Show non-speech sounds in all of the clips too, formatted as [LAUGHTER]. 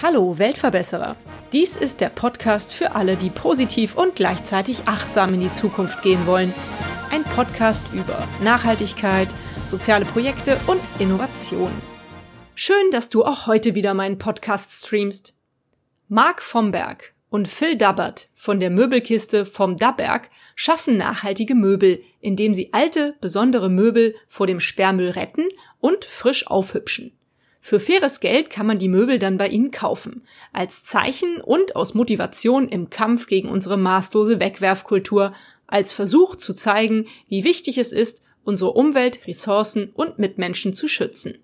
Hallo Weltverbesserer. Dies ist der Podcast für alle, die positiv und gleichzeitig achtsam in die Zukunft gehen wollen. Ein Podcast über Nachhaltigkeit, soziale Projekte und Innovation. Schön, dass du auch heute wieder meinen Podcast streamst. Marc Vomberg und Phil Dabbert von der Möbelkiste vom Dabberg schaffen nachhaltige Möbel, indem sie alte, besondere Möbel vor dem Sperrmüll retten und frisch aufhübschen. Für faires Geld kann man die Möbel dann bei ihnen kaufen. Als Zeichen und aus Motivation im Kampf gegen unsere maßlose Wegwerfkultur. Als Versuch zu zeigen, wie wichtig es ist, unsere Umwelt, Ressourcen und Mitmenschen zu schützen.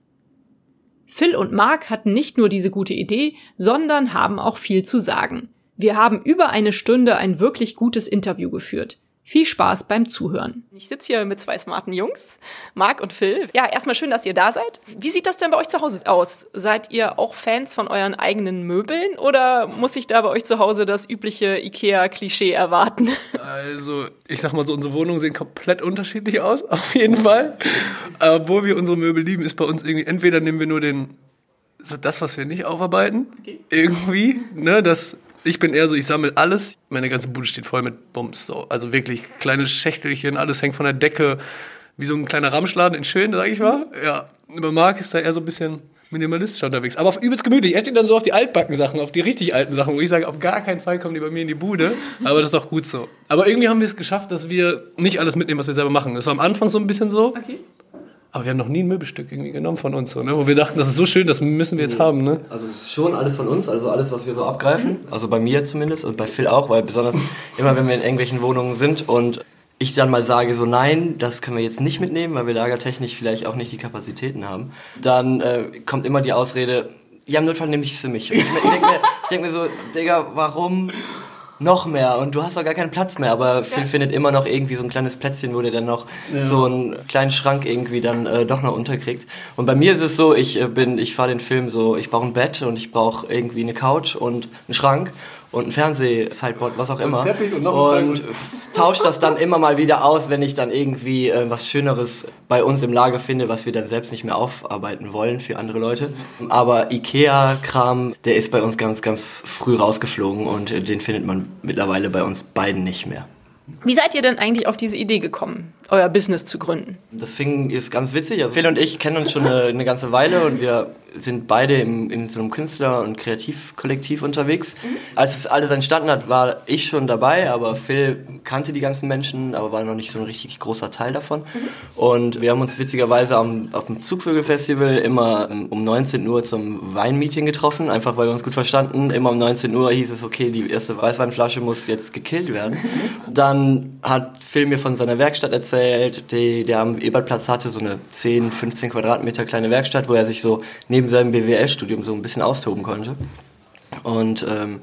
Phil und Mark hatten nicht nur diese gute Idee, sondern haben auch viel zu sagen. Wir haben über eine Stunde ein wirklich gutes Interview geführt. Viel Spaß beim Zuhören. Ich sitze hier mit zwei smarten Jungs, Marc und Phil. Ja, erstmal schön, dass ihr da seid. Wie sieht das denn bei euch zu Hause aus? Seid ihr auch Fans von euren eigenen Möbeln oder muss ich da bei euch zu Hause das übliche IKEA-Klischee erwarten? Also, ich sag mal so, unsere Wohnungen sehen komplett unterschiedlich aus, [LAUGHS] auf jeden Fall. Obwohl wir unsere Möbel lieben, ist bei uns irgendwie, entweder nehmen wir nur den so das, was wir nicht aufarbeiten, okay. irgendwie, ne, das ich bin eher so, ich sammle alles. Meine ganze Bude steht voll mit Bums. So. Also wirklich kleine Schächtelchen, alles hängt von der Decke. Wie so ein kleiner Ramschladen in Schön, sag ich mal. Ja. Aber Marc ist da eher so ein bisschen minimalistisch unterwegs. Aber auf übelst gemütlich. Er steht dann so auf die altbacken Sachen, auf die richtig alten Sachen, wo ich sage, auf gar keinen Fall kommen die bei mir in die Bude. Aber das ist auch gut so. Aber irgendwie haben wir es geschafft, dass wir nicht alles mitnehmen, was wir selber machen. Das war am Anfang so ein bisschen so. Okay. Aber wir haben noch nie ein Möbelstück irgendwie genommen von uns, so, ne? wo wir dachten, das ist so schön, das müssen wir jetzt mhm. haben. Ne? Also schon alles von uns, also alles, was wir so abgreifen. Also bei mir zumindest und bei Phil auch, weil besonders [LAUGHS] immer, wenn wir in irgendwelchen Wohnungen sind und ich dann mal sage, so nein, das können wir jetzt nicht mitnehmen, weil wir lagertechnisch vielleicht auch nicht die Kapazitäten haben, dann äh, kommt immer die Ausrede, ja, im Notfall nehme ich es für mich. Und ich, ich denke mir, denk mir so, Digga, warum noch mehr und du hast doch gar keinen Platz mehr. Aber Phil ja. findet immer noch irgendwie so ein kleines Plätzchen, wo der dann noch ja. so einen kleinen Schrank irgendwie dann äh, doch noch unterkriegt. Und bei mir ist es so, ich äh, bin, ich fahre den Film so, ich brauche ein Bett und ich brauche irgendwie eine Couch und einen Schrank und ein Fernseh-Sideboard, was auch immer. Und, und tauscht das dann immer mal wieder aus, wenn ich dann irgendwie äh, was Schöneres bei uns im Lager finde, was wir dann selbst nicht mehr aufarbeiten wollen für andere Leute. Aber Ikea-Kram, der ist bei uns ganz, ganz früh rausgeflogen und äh, den findet man mittlerweile bei uns beiden nicht mehr. Wie seid ihr denn eigentlich auf diese Idee gekommen, euer Business zu gründen? Das fing ist ganz witzig. Also Phil und ich kennen uns schon eine, eine ganze Weile und wir sind beide im, in so einem Künstler- und Kreativkollektiv unterwegs. Mhm. Als es alles entstanden hat, war ich schon dabei, aber Phil kannte die ganzen Menschen, aber war noch nicht so ein richtig großer Teil davon. Mhm. Und wir haben uns witzigerweise am, auf dem Zugvögelfestival immer um 19 Uhr zum Weinmeeting getroffen, einfach weil wir uns gut verstanden. Immer um 19 Uhr hieß es, okay, die erste Weißweinflasche muss jetzt gekillt werden. [LAUGHS] Dann hat Phil mir von seiner Werkstatt erzählt, die, der am Ebertplatz hatte, so eine 10, 15 Quadratmeter kleine Werkstatt, wo er sich so neben seinem BWL-Studium so ein bisschen austoben konnte. Und ähm,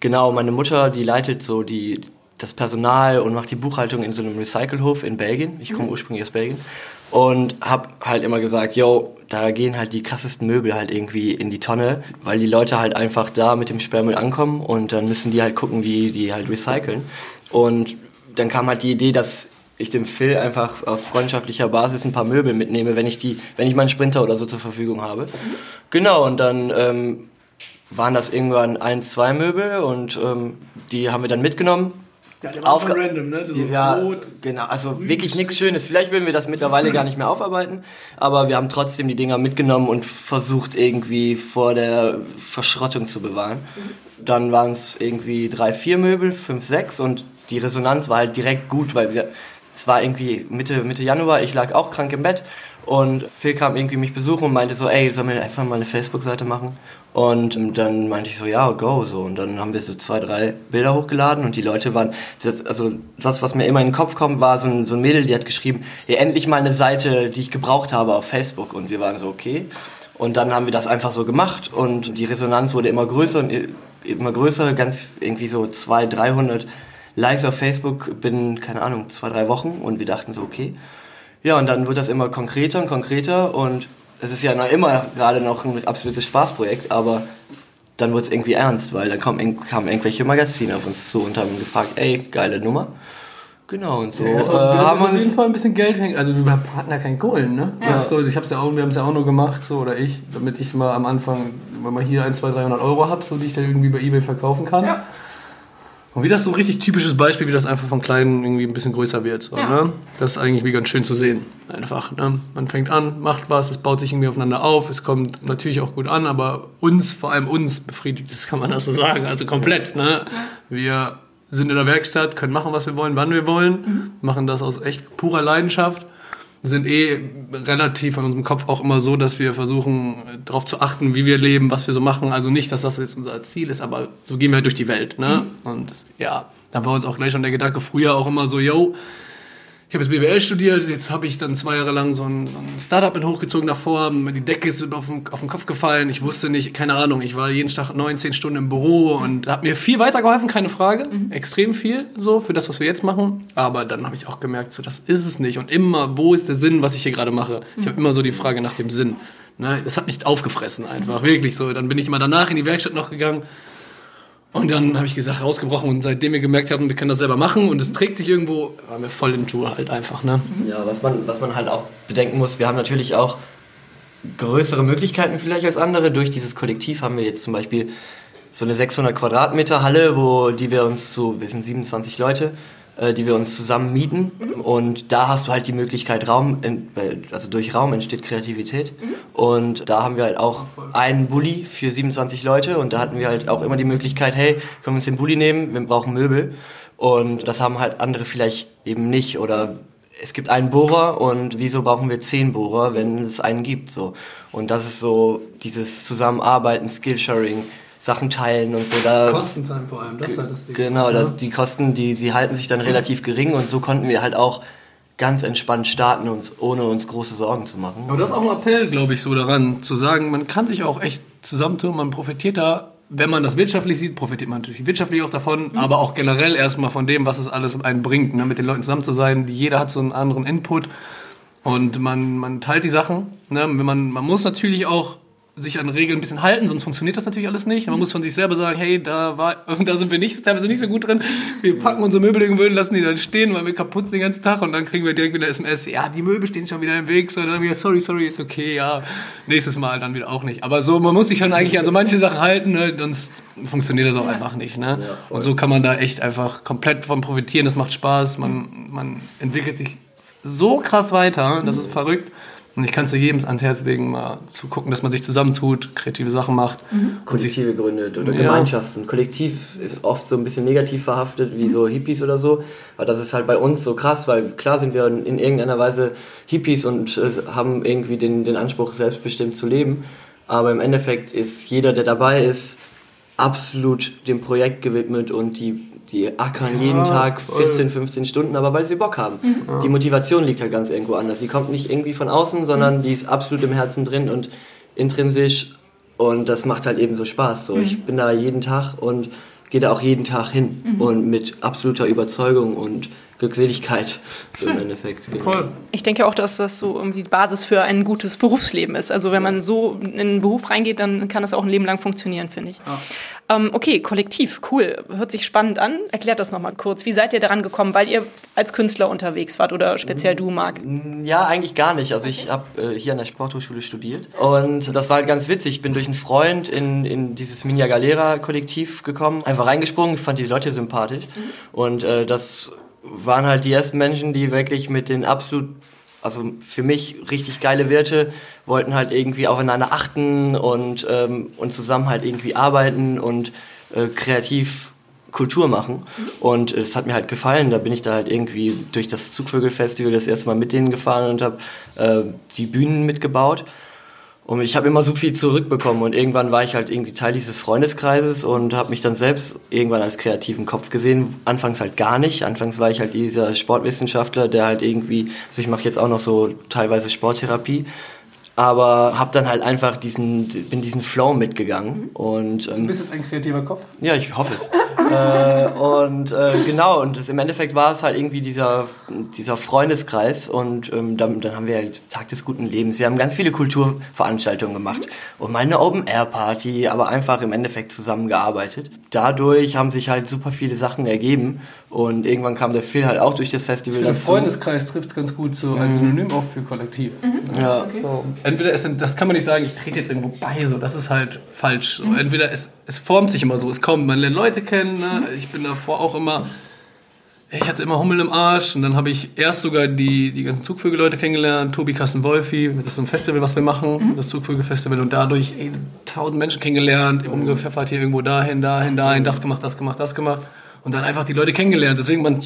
genau, meine Mutter, die leitet so die, das Personal und macht die Buchhaltung in so einem Recyclehof in Belgien. Ich komme mhm. ursprünglich aus Belgien. Und hab halt immer gesagt, yo, da gehen halt die krassesten Möbel halt irgendwie in die Tonne, weil die Leute halt einfach da mit dem Sperrmüll ankommen und dann müssen die halt gucken, wie die halt recyceln. Und dann kam halt die Idee, dass ich dem Phil einfach auf freundschaftlicher Basis ein paar Möbel mitnehme, wenn ich die, wenn ich meinen Sprinter oder so zur Verfügung habe. Genau, und dann ähm, waren das irgendwann ein, zwei Möbel und ähm, die haben wir dann mitgenommen. Ja, der war random, ne? So ja, rot, genau, also grün. wirklich nichts Schönes. Vielleicht würden wir das mittlerweile gar nicht mehr aufarbeiten, aber wir haben trotzdem die Dinger mitgenommen und versucht irgendwie vor der Verschrottung zu bewahren. Dann waren es irgendwie drei, vier Möbel, fünf, sechs und die Resonanz war halt direkt gut, weil wir es war irgendwie Mitte, Mitte Januar, ich lag auch krank im Bett und Phil kam irgendwie mich besuchen und meinte so, ey, sollen wir einfach mal eine Facebook-Seite machen? Und dann meinte ich so, ja, go, so. Und dann haben wir so zwei, drei Bilder hochgeladen und die Leute waren, das, also das, was mir immer in den Kopf kommt, war so ein, so ein Mädel, die hat geschrieben, ja, endlich mal eine Seite, die ich gebraucht habe auf Facebook. Und wir waren so, okay. Und dann haben wir das einfach so gemacht und die Resonanz wurde immer größer und immer größer, ganz irgendwie so 200, 300 Likes auf Facebook binnen, keine Ahnung, zwei, drei Wochen und wir dachten so, okay. Ja, und dann wird das immer konkreter und konkreter und es ist ja noch immer gerade noch ein absolutes Spaßprojekt, aber dann wird es irgendwie ernst, weil dann kamen, kamen irgendwelche Magazine auf uns zu und haben gefragt, ey, geile Nummer. Genau, und so Also, äh, wir haben wir auf jeden Fall ein bisschen Geld hängen. Also wir hatten ja keinen Kohlen, ne? Das ist so, ich hab's ja auch, wir haben es ja auch nur gemacht, so oder ich, damit ich mal am Anfang, wenn man hier 1, 2, 300 Euro hab, so die ich dann irgendwie bei Ebay verkaufen kann. Ja. Und wie das so ein richtig typisches Beispiel, wie das einfach von klein irgendwie ein bisschen größer wird. So, Ja. ne? Das ist eigentlich wie ganz schön zu sehen. Einfach. Ne? Man fängt an, macht was, es baut sich irgendwie aufeinander auf, es kommt natürlich auch gut an, aber uns, vor allem uns, befriedigt das, kann man das so sagen. Also komplett. Ne? Wir sind in der Werkstatt, können machen, was wir wollen, wann wir wollen, machen das aus echt purer Leidenschaft sind eh relativ an unserem Kopf auch immer so, dass wir versuchen, darauf zu achten, wie wir leben, was wir so machen. Also nicht, dass das jetzt unser Ziel ist, aber so gehen wir halt durch die Welt. Ne? Und ja, da war uns auch gleich schon der Gedanke früher auch immer so, yo, ich habe jetzt BWL studiert, jetzt habe ich dann zwei Jahre lang so ein, so ein Startup mit hochgezogen davor, die Decke ist auf den, auf den Kopf gefallen, ich wusste nicht, keine Ahnung, ich war jeden Tag neun, zehn Stunden im Büro und hat mir viel weitergeholfen, keine Frage, extrem viel so für das, was wir jetzt machen, aber dann habe ich auch gemerkt, so das ist es nicht und immer, wo ist der Sinn, was ich hier gerade mache? Ich habe immer so die Frage nach dem Sinn. Ne? Das hat mich aufgefressen einfach, wirklich so. Dann bin ich immer danach in die Werkstatt noch gegangen, und dann habe ich gesagt, rausgebrochen und seitdem wir gemerkt haben, wir können das selber machen und es trägt sich irgendwo, waren wir voll in Tour halt einfach, ne? Ja, was man, was man halt auch bedenken muss, wir haben natürlich auch größere Möglichkeiten vielleicht als andere. Durch dieses Kollektiv haben wir jetzt zum Beispiel so eine 600 Quadratmeter Halle, wo die wir uns so, wir sind 27 Leute, äh, die wir uns zusammen mieten. Und da hast du halt die Möglichkeit, Raum, in, also durch Raum entsteht Kreativität. Und da haben wir halt auch einen Bulli für 27 Leute und da hatten wir halt auch immer die Möglichkeit, hey, können wir uns den Bulli nehmen, wir brauchen Möbel. Und das haben halt andere vielleicht eben nicht oder es gibt einen Bohrer und wieso brauchen wir zehn Bohrer, wenn es einen gibt, so. Und das ist so dieses Zusammenarbeiten, Skillsharing, Sachen teilen und so, da, Kostentime vor allem, das ist halt das Ding. Genau, das, die Kosten, die, die halten sich dann relativ gering und so konnten wir halt auch ganz entspannt starten, uns, ohne uns große Sorgen zu machen. Aber das ist auch ein Appell, glaube ich, so daran, zu sagen, man kann sich auch echt zusammentun, man profitiert da, wenn man das wirtschaftlich sieht, profitiert man natürlich wirtschaftlich auch davon, aber auch generell erstmal von dem, was es alles einen bringt, ne? mit den Leuten zusammen zu sein. Jeder hat so einen anderen Input und man, man teilt die Sachen. Ne? Wenn man, man muss natürlich auch sich an Regeln ein bisschen halten, sonst funktioniert das natürlich alles nicht. Man muss von sich selber sagen, hey, da war, [LAUGHS] da sind wir nicht, teilweise nicht so gut drin. Wir packen unsere Möbel irgendwo hin, lassen die dann stehen, weil wir kaputt sind den ganzen Tag und dann kriegen wir direkt wieder SMS, ja, die Möbel stehen schon wieder im Weg, so, dann wieder, sorry, sorry, ist okay, ja, nächstes Mal dann wieder auch nicht. Aber so, man muss sich schon eigentlich an so manche Sachen halten, ne? sonst funktioniert das auch einfach nicht, ne? und so kann man da echt einfach komplett von profitieren, das macht Spaß, man, man entwickelt sich so krass weiter, das ist verrückt. Und ich kann zu jedem ans Herz legen, mal zu gucken, dass man sich zusammentut, kreative Sachen macht. Kollektive gründet oder Ja. Gemeinschaften. Kollektiv ist oft so ein bisschen negativ verhaftet, wie so Hippies oder so. Aber das ist halt bei uns so krass, weil klar sind wir in irgendeiner Weise Hippies und äh, haben irgendwie den, den Anspruch, selbstbestimmt zu leben. Aber im Endeffekt ist jeder, der dabei ist, absolut dem Projekt gewidmet und die, die ackern jeden Tag 14, 15 Stunden, aber weil sie Bock haben. Die Motivation liegt halt ganz irgendwo anders. Die kommt nicht irgendwie von außen, sondern die ist absolut im Herzen drin und intrinsisch und das macht halt eben so Spaß. So, ich bin da jeden Tag und gehe da auch jeden Tag hin und mit absoluter Überzeugung und Glückseligkeit so im Endeffekt. Genau. Voll. Ich denke auch, dass das so irgendwie die Basis für ein gutes Berufsleben ist. Also wenn man so in einen Beruf reingeht, dann kann das auch ein Leben lang funktionieren, finde ich. Ähm, okay, Kollektiv, cool. Hört sich spannend an. Erklärt das nochmal kurz. Wie seid ihr daran gekommen? Weil ihr als Künstler unterwegs wart oder speziell du, Marc? Ja, eigentlich gar nicht. Also ich habe äh, hier an der Sporthochschule studiert und das war halt ganz witzig. Ich bin durch einen Freund in, in dieses Minia Galera Kollektiv gekommen, einfach reingesprungen, ich fand die Leute sympathisch und äh, das waren halt die ersten Menschen, die wirklich mit den absolut also für mich richtig geile Werte, wollten halt irgendwie aufeinander achten und, ähm, und zusammen halt irgendwie arbeiten und äh, kreativ Kultur machen. Und es hat mir halt gefallen. Da bin ich da halt irgendwie durch das Zugvögelfestival das erste Mal mit denen gefahren und habe äh, die Bühnen mitgebaut. Und ich habe immer so viel zurückbekommen und irgendwann war ich halt irgendwie Teil dieses Freundeskreises und habe mich dann selbst irgendwann als kreativen Kopf gesehen. Anfangs halt gar nicht. Anfangs war ich halt dieser Sportwissenschaftler, der halt irgendwie, also ich mache jetzt auch noch so teilweise Sporttherapie, aber habe dann halt einfach diesen, bin diesen Flow mitgegangen und ähm, Du bist jetzt ein kreativer Kopf. ja, ich hoffe es. [LAUGHS] äh, und äh, genau, und das, im Endeffekt war es halt irgendwie dieser, dieser Freundeskreis und ähm, dann, dann haben wir halt Tag des guten Lebens. Wir haben ganz viele Kulturveranstaltungen gemacht und meine Open-Air-Party, aber einfach im Endeffekt zusammengearbeitet. Dadurch haben sich halt super viele Sachen ergeben Und irgendwann kam der Phil halt auch durch das Festival Der dazu. Freundeskreis trifft es ganz gut so als Synonym auch für Kollektiv. Ja. So. Entweder es das kann man nicht sagen, ich trete jetzt irgendwo bei, so das ist halt falsch. So. Entweder es, es formt sich immer so, es kommt, man lernt Leute kennen. Ne? Ich bin davor auch immer, ich hatte immer Hummel im Arsch und dann habe ich erst sogar die, die ganzen Zugvögel-Leute kennengelernt, Tobi Kassen Wolfi, das ist so ein Festival, was wir machen, das Zugvögel-Festival und dadurch ey, tausend Menschen kennengelernt, umgepfeffert hier irgendwo dahin, dahin, dahin, das gemacht, das gemacht, das gemacht und dann einfach die Leute kennengelernt. Deswegen, man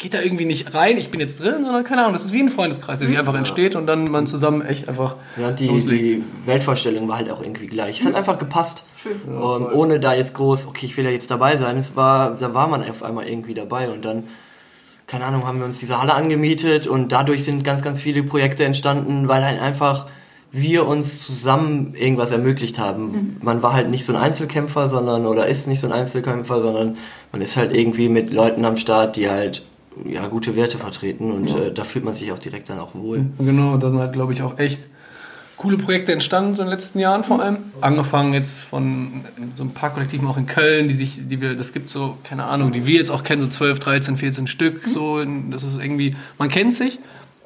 geht da irgendwie nicht rein, ich bin jetzt drin, sondern keine Ahnung, das ist wie ein Freundeskreis, der sich einfach entsteht und dann man zusammen echt einfach Ja, und die, loslegt. die Weltvorstellung war halt auch irgendwie gleich. Es hat einfach gepasst. Schön. Und ohne da jetzt groß, okay, ich will ja jetzt dabei sein. Es war, da war man auf einmal irgendwie dabei und dann, keine Ahnung, haben wir uns diese Halle angemietet und dadurch sind ganz, ganz viele Projekte entstanden, weil halt einfach wir uns zusammen irgendwas ermöglicht haben. Man war halt nicht so ein Einzelkämpfer, sondern, oder ist nicht so ein Einzelkämpfer, sondern man ist halt irgendwie mit Leuten am Start, die halt ja, gute Werte vertreten und äh, da fühlt man sich auch direkt dann auch wohl. Genau, da sind halt, glaube ich, auch echt coole Projekte entstanden, so in den letzten Jahren vor allem. Angefangen jetzt von so ein paar Kollektiven auch in Köln, die sich, die wir, das gibt so, keine Ahnung, die wir jetzt auch kennen, so 12, 13, 14 Stück, so, das ist irgendwie, man kennt sich.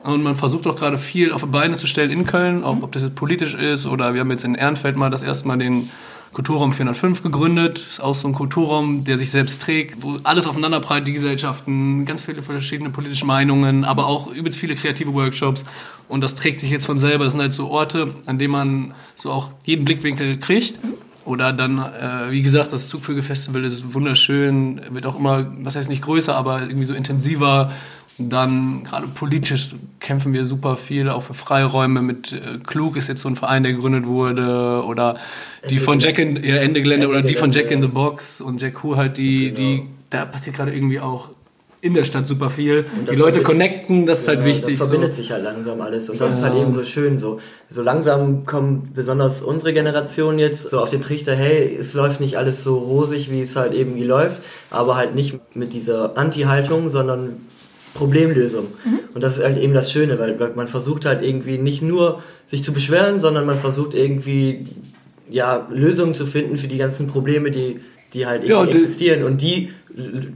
Und man versucht auch gerade viel auf die Beine zu stellen in Köln, auch ob das jetzt politisch ist oder wir haben jetzt in Ehrenfeld mal das erste Mal den Kulturraum 405 gegründet. Ist auch so ein Kulturraum, der sich selbst trägt, wo alles aufeinander prallt, die Gesellschaften, ganz viele verschiedene politische Meinungen, aber auch übelst viele kreative Workshops. Und das trägt sich jetzt von selber. Das sind halt so Orte, an denen man so auch jeden Blickwinkel kriegt. Oder dann, äh, wie gesagt, das Zugvögel-Festival ist wunderschön, wird auch immer, was heißt nicht größer, aber irgendwie so intensiver. Dann gerade politisch kämpfen wir super viel, auch für Freiräume. Mit äh, Klug ist jetzt so ein Verein, der gegründet wurde. Oder die von Jack in, ja, Ende Gelände, oder die von Jack in the Box und Jack Hu halt, die, die, da passiert gerade irgendwie auch in der Stadt super viel. Die Leute connecten, das ist halt Ja, wichtig. Das verbindet so. sich halt langsam alles und das ist halt eben so schön. So, so langsam kommt besonders unsere Generation jetzt so auf den Trichter, hey, es läuft nicht alles so rosig, wie es halt irgendwie läuft, aber halt nicht mit dieser Anti-Haltung, sondern Problemlösung. Und das ist halt eben das Schöne, weil, weil man versucht halt irgendwie nicht nur sich zu beschweren, sondern man versucht irgendwie ja, Lösungen zu finden für die ganzen Probleme, die, die halt irgendwie Ja, und die- existieren. Und die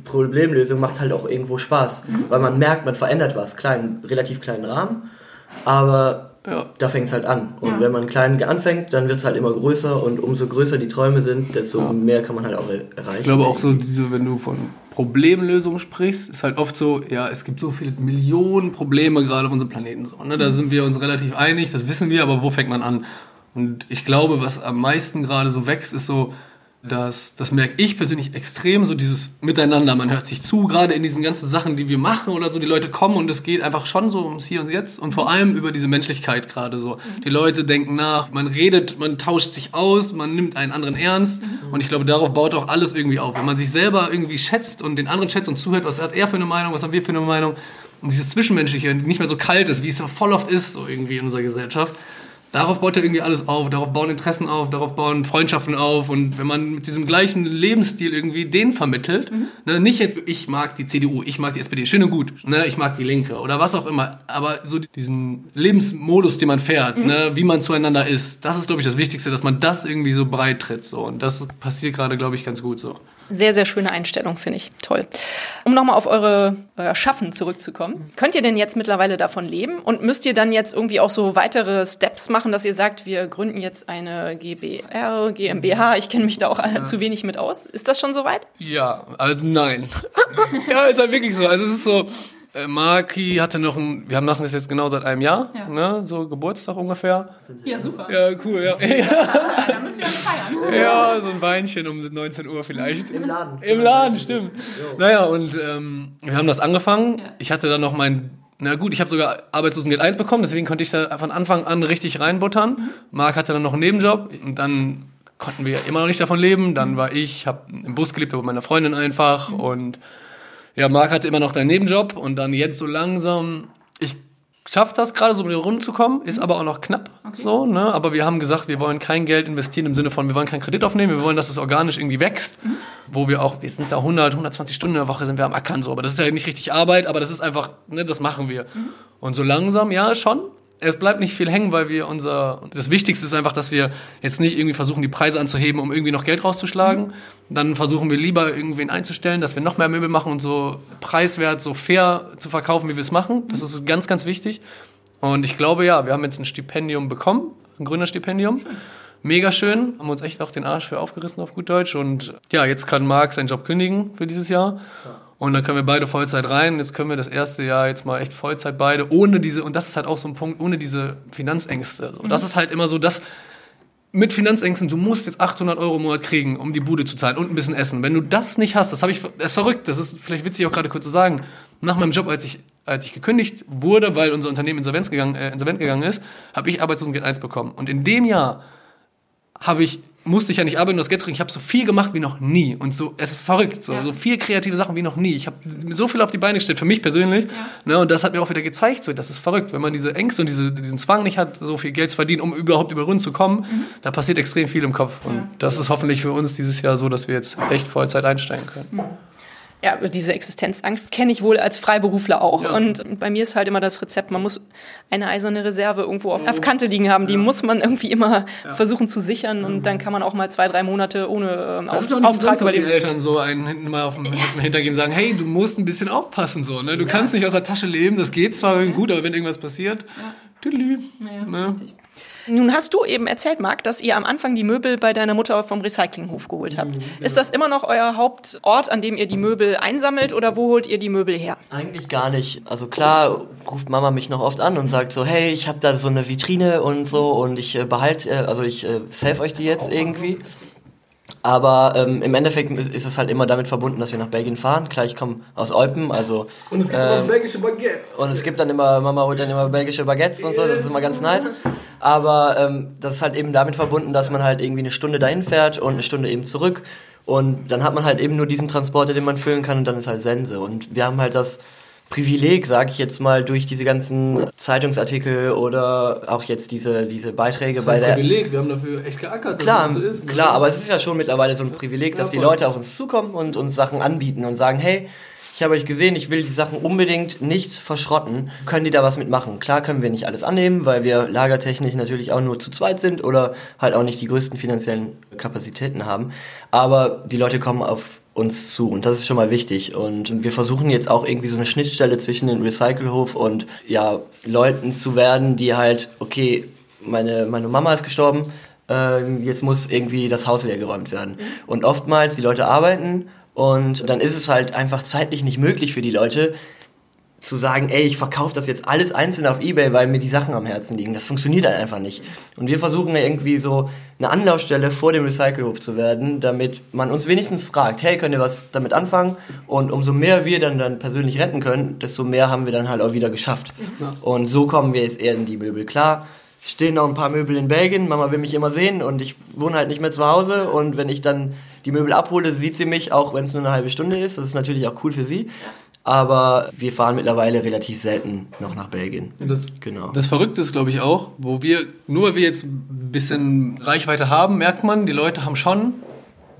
Problemlösung macht halt auch irgendwo Spaß, weil man merkt, man verändert was, klein, relativ kleinen Rahmen, aber Ja. da fängt es halt an. Und Ja. wenn man klein anfängt, dann wird es halt immer größer und umso größer die Träume sind, desto mehr kann man halt auch er erreichen. Ich glaube auch so, diese, wenn du von Problemlösung sprichst, ist halt oft so, ja, es gibt so viele Millionen Probleme gerade auf unserem Planeten. So, ne? Da sind wir uns relativ einig, das wissen wir, aber wo fängt man an? Und ich glaube, was am meisten gerade so wächst, ist so, dass, das merke ich persönlich extrem, so dieses Miteinander. Man hört sich zu, gerade in diesen ganzen Sachen, die wir machen oder so. Die Leute kommen und es geht einfach schon so ums Hier und Jetzt und vor allem über diese Menschlichkeit gerade so. Die Leute denken nach, man redet, man tauscht sich aus, man nimmt einen anderen ernst und ich glaube, darauf baut auch alles irgendwie auf. Wenn man sich selber irgendwie schätzt und den anderen schätzt und zuhört, was hat er für eine Meinung, was haben wir für eine Meinung und dieses Zwischenmenschliche nicht mehr so kalt ist, wie es so voll oft ist, so irgendwie in unserer Gesellschaft. Darauf baut ja irgendwie alles auf, darauf bauen Interessen auf, darauf bauen Freundschaften auf. Und wenn man mit diesem gleichen Lebensstil irgendwie den vermittelt, ne, nicht jetzt, ich mag die CDU, ich mag die SPD, schön und gut, ne, ich mag die Linke oder was auch immer, aber so diesen Lebensmodus, den man fährt, ne, wie man zueinander ist, das ist, glaube ich, das Wichtigste, dass man das irgendwie so breit tritt so. Und das passiert gerade, glaube ich, ganz gut so. Sehr, sehr schöne Einstellung, finde ich. Toll. Um nochmal auf eure, euer Schaffen zurückzukommen. Könnt ihr denn jetzt mittlerweile davon leben? Und müsst ihr dann jetzt irgendwie auch so weitere Steps machen, dass ihr sagt, wir gründen jetzt eine GBR, GmbH? Ich kenne mich da auch zu wenig mit aus. Ist das schon soweit? Ja, also nein. [LAUGHS] ja, ist halt wirklich so. Also es ist so, äh, Maki hatte noch ein, wir haben machen das jetzt genau seit einem Jahr, Ja. ne, so Geburtstag ungefähr. Ja, super. Ja, cool, ja. [LAUGHS] [LAUGHS] ja. Da müsst ihr feiern. Ja, so ein Weinchen um 19 Uhr vielleicht. Im Laden. Im Laden, stimmt. Naja, und ähm, wir haben das angefangen. Ich hatte dann noch mein, na gut, ich habe sogar Arbeitslosengeld 1 bekommen, deswegen konnte ich da von Anfang an richtig reinbuttern. Marc hatte dann noch einen Nebenjob und dann konnten wir immer noch nicht davon leben. Dann war ich, habe im Bus gelebt, aber mit meiner Freundin einfach und ja, Marc hatte immer noch deinen Nebenjob und dann jetzt so langsam, ich schaffe das gerade so um den Runden zu kommen, ist aber auch noch knapp so, ne? Aber wir haben gesagt, wir wollen kein Geld investieren im Sinne von, wir wollen keinen Kredit aufnehmen, wir wollen, dass es organisch irgendwie wächst, wo wir auch, wir sind da 100, 120 Stunden in der Woche sind wir am Ackern so, aber das ist ja nicht richtig Arbeit, aber das ist einfach, ne, das machen wir. Und so langsam, ja, schon. Es bleibt nicht viel hängen, weil wir unser, das Wichtigste ist einfach, dass wir jetzt nicht irgendwie versuchen, die Preise anzuheben, um irgendwie noch Geld rauszuschlagen. Mhm. Dann versuchen wir lieber irgendwen einzustellen, dass wir noch mehr Möbel machen und so preiswert, so fair zu verkaufen, wie wir es machen. Das ist ganz, ganz wichtig. Und ich glaube, ja, wir haben jetzt ein Stipendium bekommen, ein Gründerstipendium. Mega schön, haben uns echt auch den Arsch für aufgerissen auf gut Deutsch. Und ja, jetzt kann Marc seinen Job kündigen für dieses Jahr. Ja. Und dann können wir beide Vollzeit rein. Jetzt können wir das erste Jahr jetzt mal echt Vollzeit beide, ohne diese, und das ist halt auch so ein Punkt, ohne diese Finanzängste. So, mhm. Das ist halt immer so, dass mit Finanzängsten, du musst jetzt 800 Euro im Monat kriegen, um die Bude zu zahlen und ein bisschen essen. Wenn du das nicht hast, das habe ich, das ist verrückt, das ist vielleicht witzig auch gerade kurz zu sagen. Nach meinem Job, als ich, als ich gekündigt wurde, weil unser Unternehmen insolvenz gegangen, äh, insolvent gegangen ist, habe ich Arbeitslosengeld 1 bekommen. Und in dem Jahr habe ich musste ich ja nicht arbeiten, das Geld zu kriegen. Ich habe so viel gemacht wie noch nie. Und so, es ist verrückt, so, ja. so viel kreative Sachen wie noch nie. Ich habe so viel auf die Beine gestellt, für mich persönlich. Ja. Ne, und das hat mir auch wieder gezeigt, so, das ist verrückt. Wenn man diese Ängste und diese, diesen Zwang nicht hat, so viel Geld zu verdienen, um überhaupt über Runden zu kommen, mhm. da passiert extrem viel im Kopf. Und ja. das ist hoffentlich für uns dieses Jahr so, dass wir jetzt echt Vollzeit einsteigen können. Mhm ja, diese Existenzangst kenne ich wohl als Freiberufler auch. Ja. Und bei mir ist halt immer das Rezept, man muss eine eiserne Reserve irgendwo auf, auf Kante liegen haben. Die ja. muss man irgendwie immer ja. versuchen zu sichern und dann kann man auch mal zwei, drei Monate ohne ähm, das ist auch nicht Auftrag überleben. die Eltern so einen hinten mal auf dem, ja. Hintergeben sagen, hey, du musst ein bisschen aufpassen so. Ne? Du kannst nicht aus der Tasche leben, das geht zwar gut, aber wenn irgendwas passiert, tüdelü. Ja, das ne? ist richtig. Nun hast du eben erzählt, Marc, dass ihr am Anfang die Möbel bei deiner Mutter vom Recyclinghof geholt habt. Mhm, genau. Ist das immer noch euer Hauptort, an dem ihr die Möbel einsammelt oder wo holt ihr die Möbel her? Eigentlich gar nicht. Also klar ruft Mama mich noch oft an und sagt so, hey, ich habe da so eine Vitrine und so und ich äh, behalte, äh, also ich äh, save euch die jetzt irgendwie. Aber ähm, im Endeffekt ist es halt immer damit verbunden, dass wir nach Belgien fahren. Klar, ich komme aus Eupen, also. Und es gibt ähm, immer belgische Baguettes. Und es gibt dann immer, Mama holt dann immer belgische Baguettes und so, das ist immer ganz nice. Aber ähm, das ist halt eben damit verbunden, dass man halt irgendwie eine Stunde dahin fährt und eine Stunde eben zurück. Und dann hat man halt eben nur diesen Transporter, den man füllen kann und dann ist halt Sense. Und wir haben halt das Privileg, sage ich jetzt mal, durch diese ganzen Zeitungsartikel oder auch jetzt diese, diese Beiträge das ist bei ein der. Privileg, wir haben dafür echt geackert, klar, das ist. Ne? Klar, aber es ist ja schon mittlerweile so ein Privileg, dass ja, die Leute auf uns zukommen und uns Sachen anbieten und sagen, hey, ich habe euch gesehen, ich will die Sachen unbedingt nicht verschrotten. Können die da was mitmachen? Klar können wir nicht alles annehmen, weil wir lagertechnisch natürlich auch nur zu zweit sind oder halt auch nicht die größten finanziellen Kapazitäten haben. Aber die Leute kommen auf uns zu und das ist schon mal wichtig und wir versuchen jetzt auch irgendwie so eine Schnittstelle zwischen dem Recyclehof und ja Leuten zu werden, die halt okay meine meine Mama ist gestorben, äh, jetzt muss irgendwie das Haus leer geräumt werden und oftmals die Leute arbeiten und dann ist es halt einfach zeitlich nicht möglich für die Leute, zu sagen, ey, ich verkaufe das jetzt alles einzeln auf Ebay, weil mir die Sachen am Herzen liegen. Das funktioniert halt einfach nicht. Und wir versuchen ja irgendwie so eine Anlaufstelle vor dem Recyclehof zu werden, damit man uns wenigstens fragt, hey, könnt ihr was damit anfangen? Und umso mehr wir dann, dann persönlich retten können, desto mehr haben wir dann halt auch wieder geschafft. Und so kommen wir jetzt eher in die Möbel. Klar, stehen noch ein paar Möbel in Belgien, Mama will mich immer sehen und ich wohne halt nicht mehr zu Hause und wenn ich dann die Möbel abhole, sieht sie mich, auch wenn es nur eine halbe Stunde ist. Das ist natürlich auch cool für sie aber wir fahren mittlerweile relativ selten noch nach Belgien. Das, genau. das Verrückte ist, glaube ich, auch, wo wir, nur weil wir jetzt ein bisschen Reichweite haben, merkt man, die Leute haben schon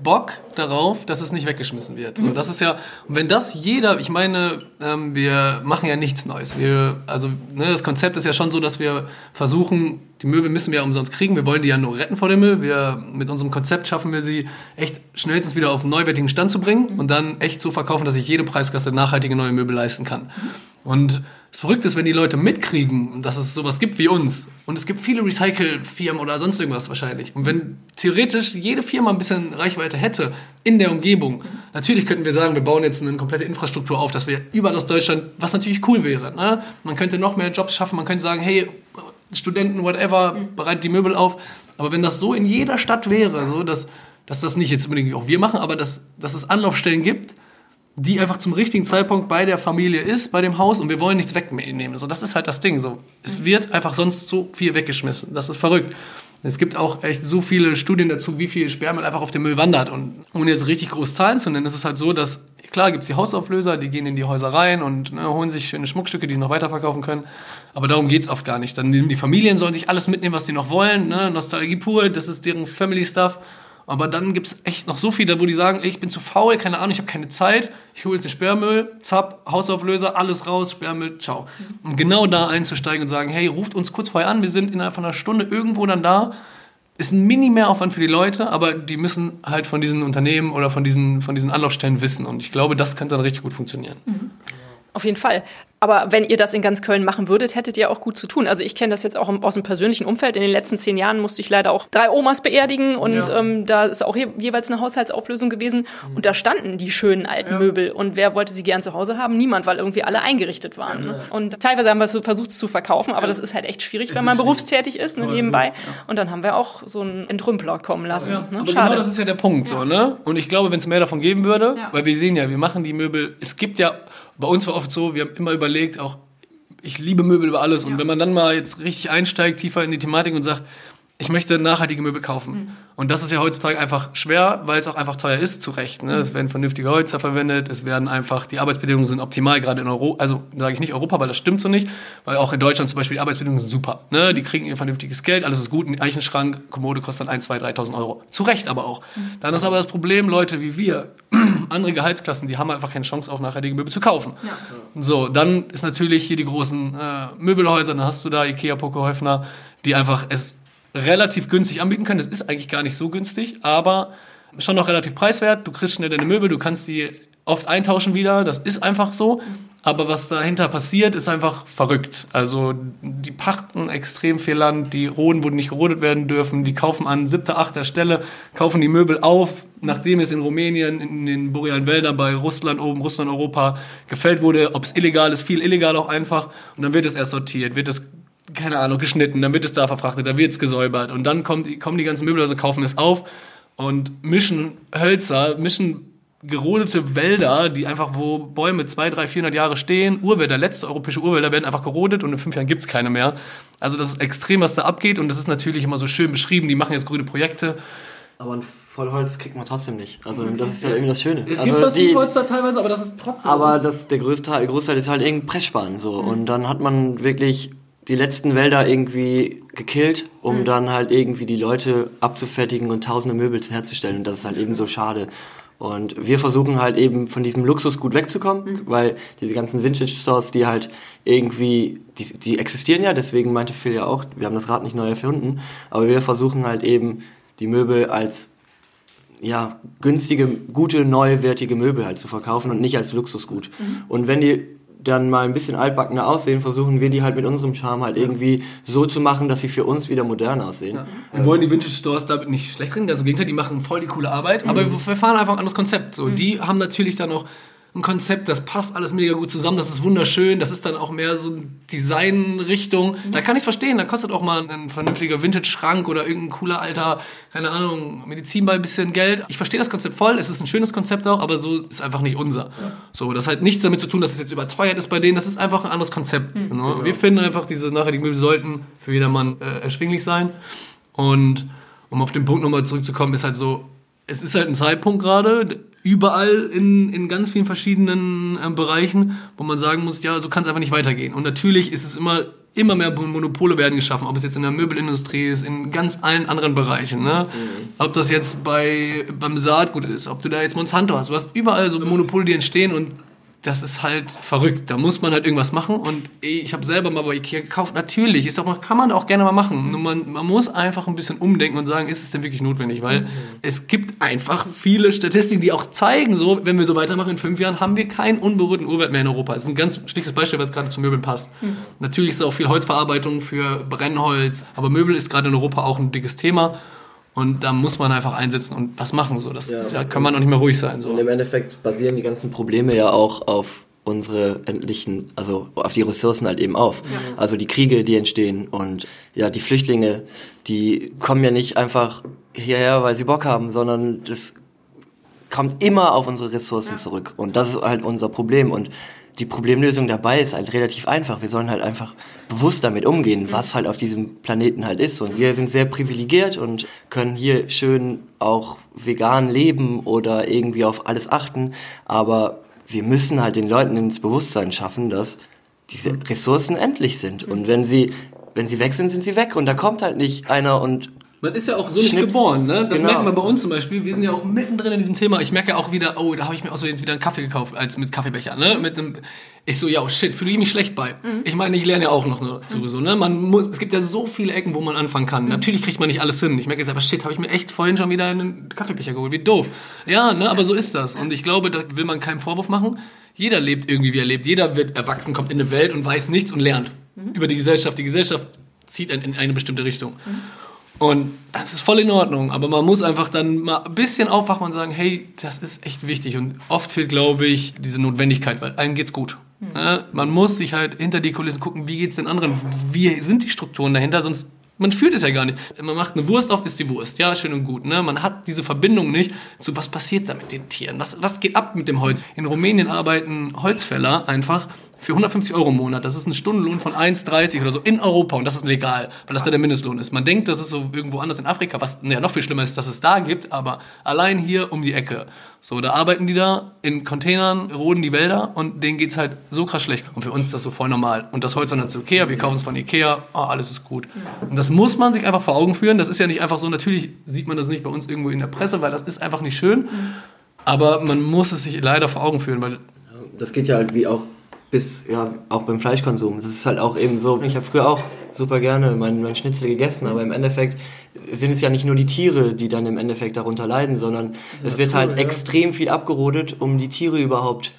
Bock darauf, dass es nicht weggeschmissen wird. So, das ist ja, und wenn das jeder, ich meine, ähm, wir machen ja nichts Neues. Wir, also ne, das Konzept ist ja schon so, dass wir versuchen, die Möbel müssen wir ja umsonst kriegen. Wir wollen die ja nur retten vor dem Müll. Wir, mit unserem Konzept schaffen wir sie echt schnellstens wieder auf einen neuwertigen Stand zu bringen und dann echt so verkaufen, dass sich jede Preiskasse nachhaltige neue Möbel leisten kann. Und das Verrückte ist, wenn die Leute mitkriegen, dass es sowas gibt wie uns. Und es gibt viele Recycle-Firmen oder sonst irgendwas wahrscheinlich. Und wenn theoretisch jede Firma ein bisschen Reichweite hätte in der Umgebung, natürlich könnten wir sagen, wir bauen jetzt eine komplette Infrastruktur auf, dass wir überall aus Deutschland, was natürlich cool wäre. Ne? Man könnte noch mehr Jobs schaffen, man könnte sagen, hey, Studenten, whatever, bereitet die Möbel auf. Aber wenn das so in jeder Stadt wäre, so dass, dass das nicht jetzt unbedingt auch wir machen, aber dass, dass es Anlaufstellen gibt, die einfach zum richtigen Zeitpunkt bei der Familie ist, bei dem Haus und wir wollen nichts wegnehmen. So, das ist halt das Ding. So, es wird einfach sonst so viel weggeschmissen. Das ist verrückt. Es gibt auch echt so viele Studien dazu, wie viel Sperrmüll einfach auf dem Müll wandert. Und ohne jetzt richtig groß Zahlen zu nennen, ist es halt so, dass, klar, gibt es die Hausauflöser, die gehen in die Häuser rein und ne, holen sich schöne Schmuckstücke, die sie noch weiterverkaufen können. Aber darum geht es oft gar nicht. Dann nehmen die Familien, sollen sich alles mitnehmen, was sie noch wollen. Ne? Nostalgie pur, das ist deren Family Stuff. Aber dann gibt es echt noch so viele, wo die sagen, ey, ich bin zu faul, keine Ahnung, ich habe keine Zeit, ich hole jetzt den Sperrmüll, zapp, Hausauflöser, alles raus, Sperrmüll, ciao. Und genau da einzusteigen und sagen, hey, ruft uns kurz vorher an, wir sind innerhalb von einer Stunde irgendwo dann da. Ist ein Mini-Mehraufwand für die Leute, aber die müssen halt von diesen Unternehmen oder von diesen, von diesen Anlaufstellen wissen. Und ich glaube, das könnte dann richtig gut funktionieren. Mhm. Auf jeden Fall. Aber wenn ihr das in ganz Köln machen würdet, hättet ihr auch gut zu tun. Also ich kenne das jetzt auch aus dem persönlichen Umfeld. In den letzten zehn Jahren musste ich leider auch drei Omas beerdigen und ja. ähm, da ist auch je jeweils eine Haushaltsauflösung gewesen. Und da standen die schönen alten ja. Möbel. Und wer wollte sie gern zu Hause haben? Niemand, weil irgendwie alle eingerichtet waren. Ne? Und teilweise haben wir es versucht zu verkaufen, aber das ist halt echt schwierig, es wenn man berufstätig ist, ne, nebenbei. Und dann haben wir auch so einen Entrümpler kommen lassen. Ne? Aber Schade. genau das ist ja der Punkt. So, ne? Und ich glaube, wenn es mehr davon geben würde, weil wir sehen ja, wir machen die Möbel, es gibt ja bei uns war oft so, wir haben immer überlegt, auch ich liebe Möbel über alles. Und wenn man dann mal jetzt richtig einsteigt, tiefer in die Thematik und sagt, ich möchte nachhaltige Möbel kaufen. Mhm. Und das ist ja heutzutage einfach schwer, weil es auch einfach teuer ist, zu Recht. Ne? Mhm. Es werden vernünftige Holzer verwendet, es werden einfach, die Arbeitsbedingungen sind optimal, gerade in Europa, also sage ich nicht Europa, weil das stimmt so nicht, weil auch in Deutschland zum Beispiel die Arbeitsbedingungen sind super. Ne? Die kriegen ihr vernünftiges Geld, alles ist gut, ein Eichenschrank, Kommode kostet dann 1, 2, 3.000 Euro. Zu Recht aber auch. Mhm. Dann ist aber das Problem, Leute wie wir, [CLEARS THROAT] andere Gehaltsklassen, die haben einfach keine Chance, auch nachhaltige Möbel zu kaufen. Ja. So, dann ist natürlich hier die großen äh, Möbelhäuser, dann hast du da Ikea, Poco, Häufner, die einfach es relativ günstig anbieten können. Das ist eigentlich gar nicht so günstig, aber schon noch relativ preiswert. Du kriegst schnell deine Möbel, du kannst die oft eintauschen wieder. Das ist einfach so. Aber was dahinter passiert, ist einfach verrückt. Also die pachten extrem viel Land, die roden, wo nicht gerodet werden dürfen, die kaufen an siebter, achter Stelle, kaufen die Möbel auf, nachdem es in Rumänien, in den borealen Wäldern bei Russland oben, Russland, Europa gefällt wurde. Ob es illegal ist, viel illegal auch einfach. Und dann wird es erst sortiert, wird es keine Ahnung, geschnitten, dann wird es da verfrachtet, dann wird es gesäubert und dann kommt, kommen die ganzen Möbelhäuser, kaufen es auf und mischen Hölzer, mischen gerodete Wälder, die einfach, wo Bäume 200, 300, 400 Jahre stehen, Urwälder, letzte europäische Urwälder werden einfach gerodet und in fünf Jahren gibt es keine mehr. Also das ist extrem, was da abgeht und das ist natürlich immer so schön beschrieben, die machen jetzt grüne Projekte. Aber ein Vollholz kriegt man trotzdem nicht. Also das ist ja irgendwie das Schöne. Es also gibt Massivholz da teilweise, aber das ist trotzdem... Aber das, das der größte Teil, Großteil ist halt irgendein Pressspan so mhm. und dann hat man wirklich die letzten Wälder irgendwie gekillt, um mhm. dann halt irgendwie die Leute abzufertigen und tausende Möbel herzustellen. Und das ist halt eben so schade. Und wir versuchen halt eben von diesem Luxus gut wegzukommen, mhm. weil diese ganzen Vintage-Stores, die halt irgendwie, die, die existieren ja, deswegen meinte Phil ja auch, wir haben das Rad nicht neu erfunden, aber wir versuchen halt eben die Möbel als ja, günstige, gute, neuwertige Möbel halt zu verkaufen und nicht als Luxusgut. Mhm. Und wenn die dann mal ein bisschen altbackener aussehen, versuchen wir die halt mit unserem Charme halt irgendwie so zu machen, dass sie für uns wieder modern aussehen. Ja. Wir wollen die Vintage Stores damit nicht schlecht reden, also im Gegenteil, die machen voll die coole Arbeit, mhm. aber wir fahren einfach ein anderes Konzept. So, mhm. die haben natürlich dann auch ein Konzept, das passt alles mega gut zusammen, das ist wunderschön, das ist dann auch mehr so Designrichtung. Mhm. Da kann ich es verstehen, da kostet auch mal ein vernünftiger Vintage-Schrank oder irgendein cooler alter, keine Ahnung, Medizinball ein bisschen Geld. Ich verstehe das Konzept voll, es ist ein schönes Konzept auch, aber so ist einfach nicht unser. Ja. So, das hat nichts damit zu tun, dass es jetzt überteuert ist bei denen, das ist einfach ein anderes Konzept. Mhm. Genau. Wir finden einfach, diese nachhaltigen Möbel sollten für jedermann äh, erschwinglich sein. Und um auf den Punkt nochmal zurückzukommen, ist halt so, es ist halt ein Zeitpunkt gerade, überall in, in ganz vielen verschiedenen äh, Bereichen, wo man sagen muss, ja, so kann es einfach nicht weitergehen. Und natürlich ist es immer, immer mehr Monopole werden geschaffen, ob es jetzt in der Möbelindustrie ist, in ganz allen anderen Bereichen. Ne? Mhm. Ob das jetzt bei, beim Saatgut ist, ob du da jetzt Monsanto hast, du hast überall so Monopole, die entstehen und das ist halt verrückt. Da muss man halt irgendwas machen. Und ich habe selber mal bei Ikea gekauft. Natürlich, ist auch, kann man auch gerne mal machen. Nur man, man muss einfach ein bisschen umdenken und sagen, ist es denn wirklich notwendig? Weil mhm. es gibt einfach viele Statistiken, die auch zeigen, so, wenn wir so weitermachen in fünf Jahren, haben wir keinen unberührten Urwert mehr in Europa. Das ist ein ganz schlichtes Beispiel, weil es gerade zu Möbeln passt. Mhm. Natürlich ist auch viel Holzverarbeitung für Brennholz. Aber Möbel ist gerade in Europa auch ein dickes Thema. Und da muss man einfach einsetzen und was machen. So. Das, ja. Da kann man auch nicht mehr ruhig sein. So. Und im Endeffekt basieren die ganzen Probleme ja auch auf unsere endlichen, also auf die Ressourcen halt eben auf. Ja. Also die Kriege, die entstehen und ja, die Flüchtlinge, die kommen ja nicht einfach hierher, weil sie Bock haben, sondern das kommt immer auf unsere Ressourcen ja. zurück. Und das ist halt unser Problem. Und die Problemlösung dabei ist halt relativ einfach. Wir sollen halt einfach bewusst damit umgehen, was halt auf diesem Planeten halt ist. Und wir sind sehr privilegiert und können hier schön auch vegan leben oder irgendwie auf alles achten. Aber wir müssen halt den Leuten ins Bewusstsein schaffen, dass diese Ressourcen endlich sind. Und wenn sie, wenn sie weg sind, sind sie weg. Und da kommt halt nicht einer und man ist ja auch so nicht geboren, ne? Das genau. merkt man bei uns zum Beispiel. Wir sind ja auch mittendrin in diesem Thema. Ich merke ja auch wieder, oh, da habe ich mir auch so jetzt wieder einen Kaffee gekauft, als mit Kaffeebecher, ne? Mit einem, ich so, ja, oh shit, fühle ich mich schlecht bei. Mhm. Ich meine, ich lerne ja auch noch dazu, mhm. so, ne? Man muss, es gibt ja so viele Ecken, wo man anfangen kann. Mhm. Natürlich kriegt man nicht alles hin. Ich merke jetzt aber, shit, habe ich mir echt vorhin schon wieder einen Kaffeebecher geholt. Wie doof. Ja, ne? Aber so ist das. Und ich glaube, da will man keinen Vorwurf machen. Jeder lebt irgendwie, wie er lebt. Jeder wird erwachsen, kommt in eine Welt und weiß nichts und lernt mhm. über die Gesellschaft. Die Gesellschaft zieht in eine bestimmte Richtung. Und das ist voll in Ordnung, aber man muss einfach dann mal ein bisschen aufwachen und sagen, hey, das ist echt wichtig. Und oft fehlt, glaube ich, diese Notwendigkeit, weil einem geht's gut. Mhm. Ja, man muss sich halt hinter die Kulissen gucken, wie geht's den anderen, wie sind die Strukturen dahinter, sonst man fühlt es ja gar nicht. Man macht eine Wurst auf, ist die Wurst. Ja, schön und gut. Ne? Man hat diese Verbindung nicht zu, was passiert da mit den Tieren? Was, was geht ab mit dem Holz? In Rumänien arbeiten Holzfäller einfach für 150 Euro im Monat. Das ist ein Stundenlohn von 1,30 oder so in Europa und das ist legal, weil das da der Mindestlohn ist. Man denkt, das ist so irgendwo anders in Afrika, was ja noch viel schlimmer ist, dass es da gibt, aber allein hier um die Ecke. So, da arbeiten die da in Containern, roden die Wälder und denen geht's halt so krass schlecht. Und für uns ist das so voll normal. Und das Holz dann zu Ikea, wir kaufen es von Ikea, oh, alles ist gut. Und das muss man sich einfach vor Augen führen. Das ist ja nicht einfach so, natürlich sieht man das nicht bei uns irgendwo in der Presse, weil das ist einfach nicht schön. Aber man muss es sich leider vor Augen führen, weil das geht ja halt wie auch bis ja auch beim Fleischkonsum. Das ist halt auch eben so. Ich habe früher auch super gerne meinen mein Schnitzel gegessen, aber im Endeffekt sind es ja nicht nur die Tiere, die dann im Endeffekt darunter leiden, sondern es wird halt ja. extrem viel abgerodet, um die Tiere überhaupt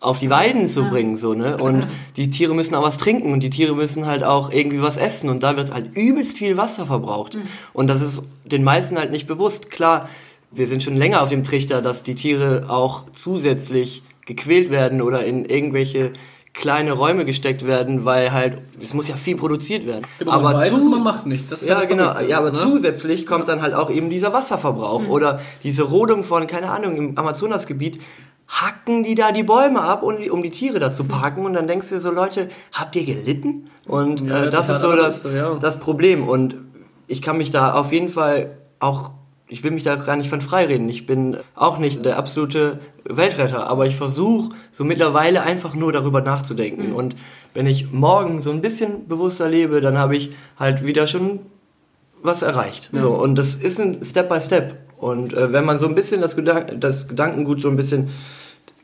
auf die Weiden zu bringen, so, ne? Und die Tiere müssen auch was trinken und die Tiere müssen halt auch irgendwie was essen und da wird halt übelst viel Wasser verbraucht. Mhm. Und das ist den meisten halt nicht bewusst. Klar, wir sind schon länger auf dem Trichter, dass die Tiere auch zusätzlich gequält werden oder in irgendwelche kleine Räume gesteckt werden, weil halt es muss ja viel produziert werden. Ja, aber, weiß, zu, man macht nichts. ja, ja genau. Ja, aber ne? zusätzlich kommt dann halt auch eben dieser Wasserverbrauch mhm. oder diese Rodung von keine Ahnung im Amazonasgebiet hacken die da die Bäume ab, um die, um die Tiere da zu parken und dann denkst du so Leute, habt ihr gelitten? Und ja, äh, das ist so das, so, das Problem und ich kann mich da auf jeden Fall auch ich will mich da gar nicht von freireden. Ich bin auch nicht der absolute Weltretter, aber ich versuche so mittlerweile einfach nur darüber nachzudenken. Mhm. Und wenn ich morgen so ein bisschen bewusster lebe, dann habe ich halt wieder schon was erreicht. Ja. So, und das ist ein Step by Step. Und äh, wenn man so ein bisschen das, Gedank das Gedankengut so ein bisschen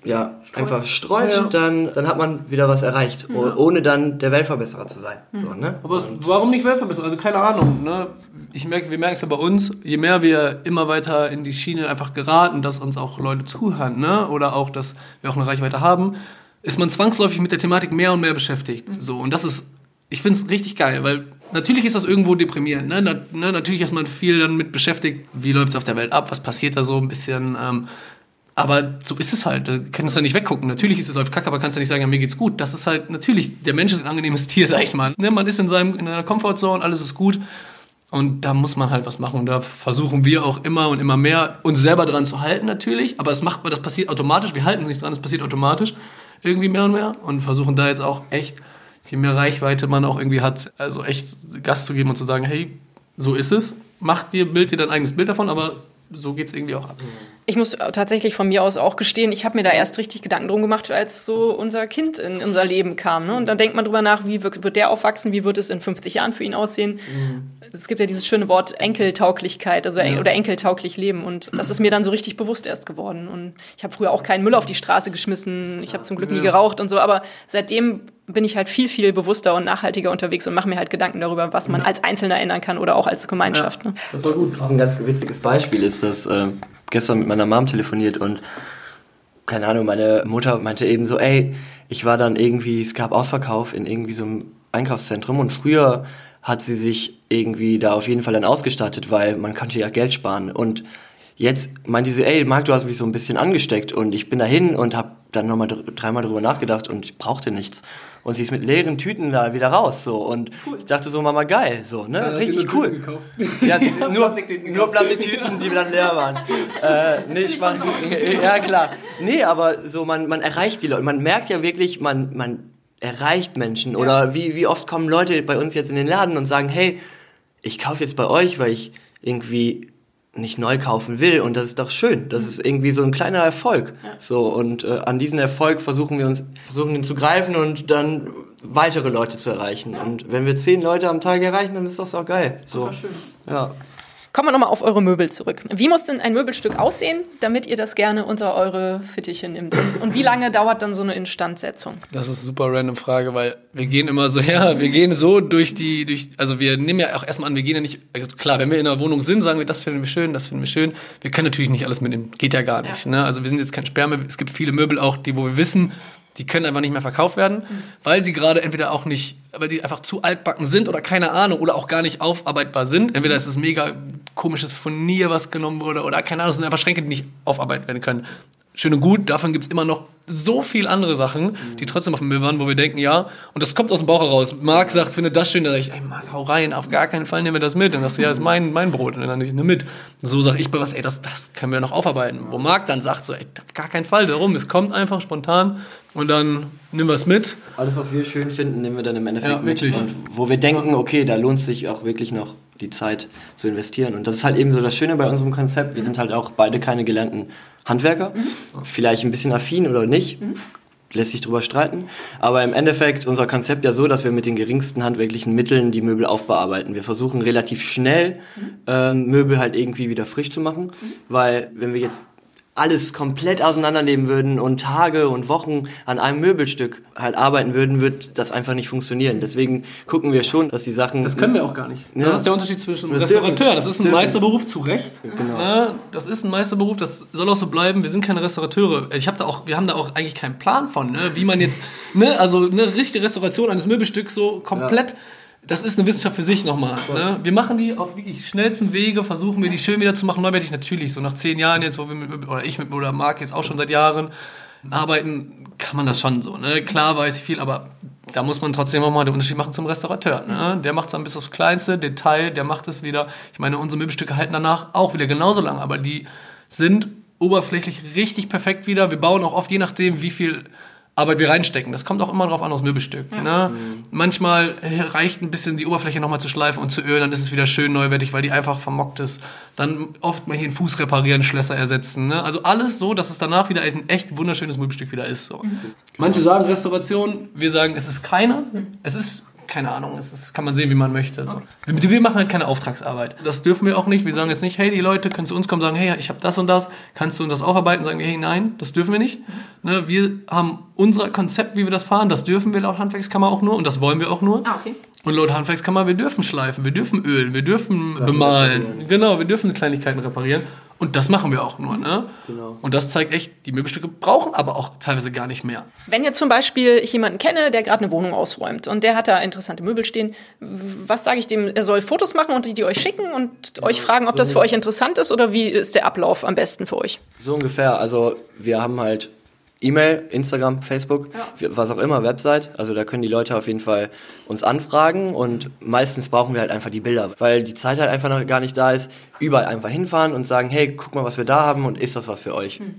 ja, einfach streut, ja. dann, dann hat man wieder was erreicht, ja. ohne dann der Weltverbesserer zu sein. Mhm. So, ne? Aber warum nicht Weltverbesserer? Also keine Ahnung. Ne? Ich merke, wir merken es ja bei uns, je mehr wir immer weiter in die Schiene einfach geraten, dass uns auch Leute zuhören, ne? oder auch, dass wir auch eine Reichweite haben, ist man zwangsläufig mit der Thematik mehr und mehr beschäftigt. Mhm. So, und das ist, ich finde es richtig geil, weil natürlich ist das irgendwo deprimierend. Ne? Na, ne? Natürlich ist man viel dann mit beschäftigt, wie läuft es auf der Welt ab, was passiert da so ein bisschen. Ähm, aber so ist es halt. Du kannst ja nicht weggucken. Natürlich ist es läuft kacke, aber kannst ja nicht sagen, ja, mir geht's gut. Das ist halt natürlich, der Mensch ist ein angenehmes Tier, [LAUGHS] sag ich mal. Ne, man ist in seinem, in einer Comfortzone, alles ist gut. Und da muss man halt was machen. Und da versuchen wir auch immer und immer mehr, uns selber dran zu halten, natürlich. Aber es macht, das passiert automatisch. Wir halten uns nicht dran, es passiert automatisch. Irgendwie mehr und mehr. Und versuchen da jetzt auch echt, je mehr Reichweite man auch irgendwie hat, also echt Gas zu geben und zu sagen, hey, so ist es. Mach dir, bild dir dein eigenes Bild davon, aber so geht es irgendwie auch ab. Ich muss tatsächlich von mir aus auch gestehen, ich habe mir da erst richtig Gedanken drum gemacht, als so unser Kind in unser Leben kam. Ne? Und dann denkt man drüber nach, wie wird, wird der aufwachsen, wie wird es in 50 Jahren für ihn aussehen. Mhm. Es gibt ja dieses schöne Wort Enkeltauglichkeit, also ja. oder enkeltauglich leben. Und das ist mir dann so richtig bewusst erst geworden. Und ich habe früher auch keinen Müll auf die Straße geschmissen. Ich habe zum Glück nie geraucht und so. Aber seitdem bin ich halt viel, viel bewusster und nachhaltiger unterwegs und mache mir halt Gedanken darüber, was man als Einzelner ändern kann oder auch als Gemeinschaft. Ne? Das war gut. Auch ein ganz witziges Beispiel ist, dass äh, gestern mit meiner Mom telefoniert und keine Ahnung, meine Mutter meinte eben so, ey, ich war dann irgendwie, es gab Ausverkauf in irgendwie so einem Einkaufszentrum und früher hat sie sich irgendwie da auf jeden Fall dann ausgestattet, weil man konnte ja Geld sparen und jetzt meinte sie, ey, Marc, du hast mich so ein bisschen angesteckt und ich bin dahin und habe dann nochmal dreimal drüber nachgedacht und ich brauchte nichts. Und sie ist mit leeren Tüten da wieder raus so. Und cool. ich dachte so Mama geil so ne? Ja, richtig cool. [LAUGHS] Ja, [LAUGHS] ja, nur Plastiktüten nur Plastiktüten die dann leer waren. [LAUGHS] Äh, nee Spaß ja klar. Nee aber so man man erreicht die Leute. Man merkt ja wirklich man man erreicht Menschen. Ja. oder wie wie oft kommen Leute bei uns jetzt in den Laden und sagen hey ich kaufe jetzt bei euch weil ich irgendwie nicht neu kaufen will und das ist doch schön. Das ist irgendwie so ein kleiner Erfolg. Ja. So und äh, an diesen Erfolg versuchen wir uns versuchen ihn zu greifen und dann weitere Leute zu erreichen. Ja. Und wenn wir zehn Leute am Tag erreichen, dann ist das auch geil. So. schön. Ja. Kommen wir nochmal auf eure Möbel zurück. Wie muss denn ein Möbelstück aussehen, damit ihr das gerne unter eure Fittiche nimmt? Und wie lange dauert dann so eine Instandsetzung? Das ist eine super random Frage, weil wir gehen immer so, ja, wir gehen so durch die, durch, also wir nehmen ja auch erstmal an, wir gehen ja nicht, also klar, wenn wir in einer Wohnung sind, sagen wir, das finden wir schön, das finden wir schön. Wir können natürlich nicht alles mitnehmen, geht ja gar nicht. Ja. Ne? Also wir sind jetzt kein Sperrmöbel, es gibt viele Möbel auch, die, wo wir wissen, die können einfach nicht mehr verkauft werden, mhm. weil sie gerade entweder auch nicht, weil die einfach zu altbacken sind oder keine Ahnung oder auch gar nicht aufarbeitbar sind. Entweder ist es mega komisches Furnier, was genommen wurde oder keine Ahnung, es sind einfach Schränke, die nicht aufarbeitet werden können schön und gut, davon gibt es immer noch so viel andere Sachen, die trotzdem auf dem Müll waren, wo wir denken, ja, und das kommt aus dem Bauch heraus. Marc sagt, finde das schön, da sage ich, ey Marc, hau rein, auf gar keinen Fall nehmen wir das mit. Dann sagst du, ja, ist mein, mein Brot, und dann nehme ich ne mit. so sage ich bei was, ey, das, das können wir noch aufarbeiten. Wo Marc dann sagt, so, ey, auf gar keinen Fall, darum, es kommt einfach spontan und dann nehmen wir es mit. Alles, was wir schön finden, nehmen wir dann im Endeffekt ja, wirklich. mit. Und wo wir denken, okay, da lohnt sich auch wirklich noch die Zeit zu investieren. Und das ist halt eben so das Schöne bei unserem Konzept. Wir sind halt auch beide keine gelernten Handwerker, mhm. vielleicht ein bisschen affin oder nicht, mhm. lässt sich drüber streiten. Aber im Endeffekt ist unser Konzept ja so, dass wir mit den geringsten handwerklichen Mitteln die Möbel aufbearbeiten. Wir versuchen relativ schnell äh, Möbel halt irgendwie wieder frisch zu machen, mhm. weil wenn wir jetzt alles komplett auseinandernehmen würden und Tage und Wochen an einem Möbelstück halt arbeiten würden, wird das einfach nicht funktionieren. Deswegen gucken wir schon, dass die Sachen. Das können wir auch gar nicht. Ja. Das ist der Unterschied zwischen das Restaurateur. Das ist ein dürfen. Meisterberuf zu Recht. Genau. Ja, das ist ein Meisterberuf. Das soll auch so bleiben. Wir sind keine Restaurateure. Ich habe da auch, wir haben da auch eigentlich keinen Plan von, ne? wie man jetzt, ne, also eine richtige Restauration eines Möbelstücks so komplett. Ja das ist eine Wissenschaft für sich nochmal. Ne? Wir machen die auf wirklich schnellsten Wege, versuchen wir die schön wieder zu machen. Neuwertig natürlich, so nach zehn Jahren jetzt, wo wir mit, oder ich mit oder Marc jetzt auch schon seit Jahren arbeiten, kann man das schon so. Ne? Klar weiß ich viel, aber da muss man trotzdem auch mal den Unterschied machen zum Restaurateur. Ne? Der macht es dann bis aufs kleinste Detail, der macht es wieder. Ich meine, unsere Möbelstücke halten danach auch wieder genauso lang, aber die sind oberflächlich richtig perfekt wieder. Wir bauen auch oft, je nachdem, wie viel Arbeit wir reinstecken. Das kommt auch immer drauf an aus Möbelstück. Ja. Ne? Mhm. Manchmal reicht ein bisschen die Oberfläche nochmal zu schleifen und zu ölen, dann ist es wieder schön neuwertig, weil die einfach vermockt ist. Dann oft mal hier einen Fuß reparieren, Schlösser ersetzen. Ne? Also alles so, dass es danach wieder ein echt wunderschönes Möbelstück wieder ist. So. Mhm. Manche sagen Restauration, wir sagen, es ist keine. Es ist keine Ahnung, das kann man sehen, wie man möchte. So. Wir, wir machen halt keine Auftragsarbeit. Das dürfen wir auch nicht. Wir sagen jetzt nicht, hey, die Leute können zu uns kommen und sagen, hey, ich habe das und das, kannst du das aufarbeiten? Sagen wir, hey, nein, das dürfen wir nicht. Ne, wir haben unser Konzept, wie wir das fahren, das dürfen wir laut Handwerkskammer auch nur und das wollen wir auch nur. Ah, okay. Und laut Handwerkskammer, wir dürfen schleifen, wir dürfen ölen, wir dürfen ja, bemalen. Genau, wir dürfen Kleinigkeiten reparieren. Und das machen wir auch nur. Ne? Genau. Und das zeigt echt, die Möbelstücke brauchen aber auch teilweise gar nicht mehr. Wenn jetzt zum Beispiel ich jemanden kenne, der gerade eine Wohnung ausräumt und der hat da interessante Möbel stehen, was sage ich dem? Er soll Fotos machen und die, die euch schicken und genau. euch fragen, ob so das für euch interessant ist oder wie ist der Ablauf am besten für euch? So ungefähr. Also wir haben halt E-Mail, Instagram, Facebook, ja. was auch immer, Website. Also da können die Leute auf jeden Fall uns anfragen und meistens brauchen wir halt einfach die Bilder, weil die Zeit halt einfach noch gar nicht da ist. Überall einfach hinfahren und sagen, hey, guck mal, was wir da haben und ist das was für euch? Hm.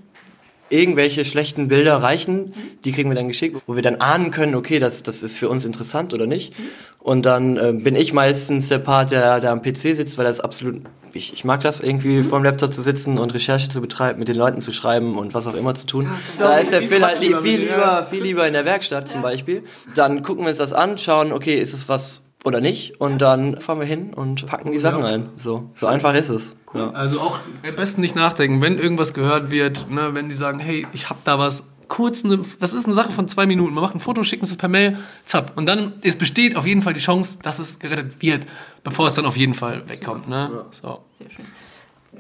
Irgendwelche schlechten Bilder reichen, die kriegen wir dann geschickt, wo wir dann ahnen können, okay, das, das ist für uns interessant oder nicht. Hm. Und dann äh, bin ich meistens der Part, der, der am PC sitzt, weil das absolut ich, ich mag das irgendwie mhm. vor dem Laptop zu sitzen und Recherche zu betreiben, mit den Leuten zu schreiben und was auch immer zu tun. Ja, da ist der Phil halt viel, viel lieber, viel lieber in der Werkstatt zum Beispiel. Dann gucken wir uns das an, schauen, okay, ist es was oder nicht und dann fahren wir hin und packen die Sachen ein. So, so einfach ist es. Cool. Ja. Also auch am besten nicht nachdenken, wenn irgendwas gehört wird, ne, wenn die sagen, hey, ich hab da was, kurz eine, das ist eine Sache von zwei Minuten. Man macht ein Foto, schickt uns das per Mail, zapp. Und dann es besteht auf jeden Fall die Chance, dass es gerettet wird, bevor es dann auf jeden Fall wegkommt. Ne? Ja. So. Sehr schön.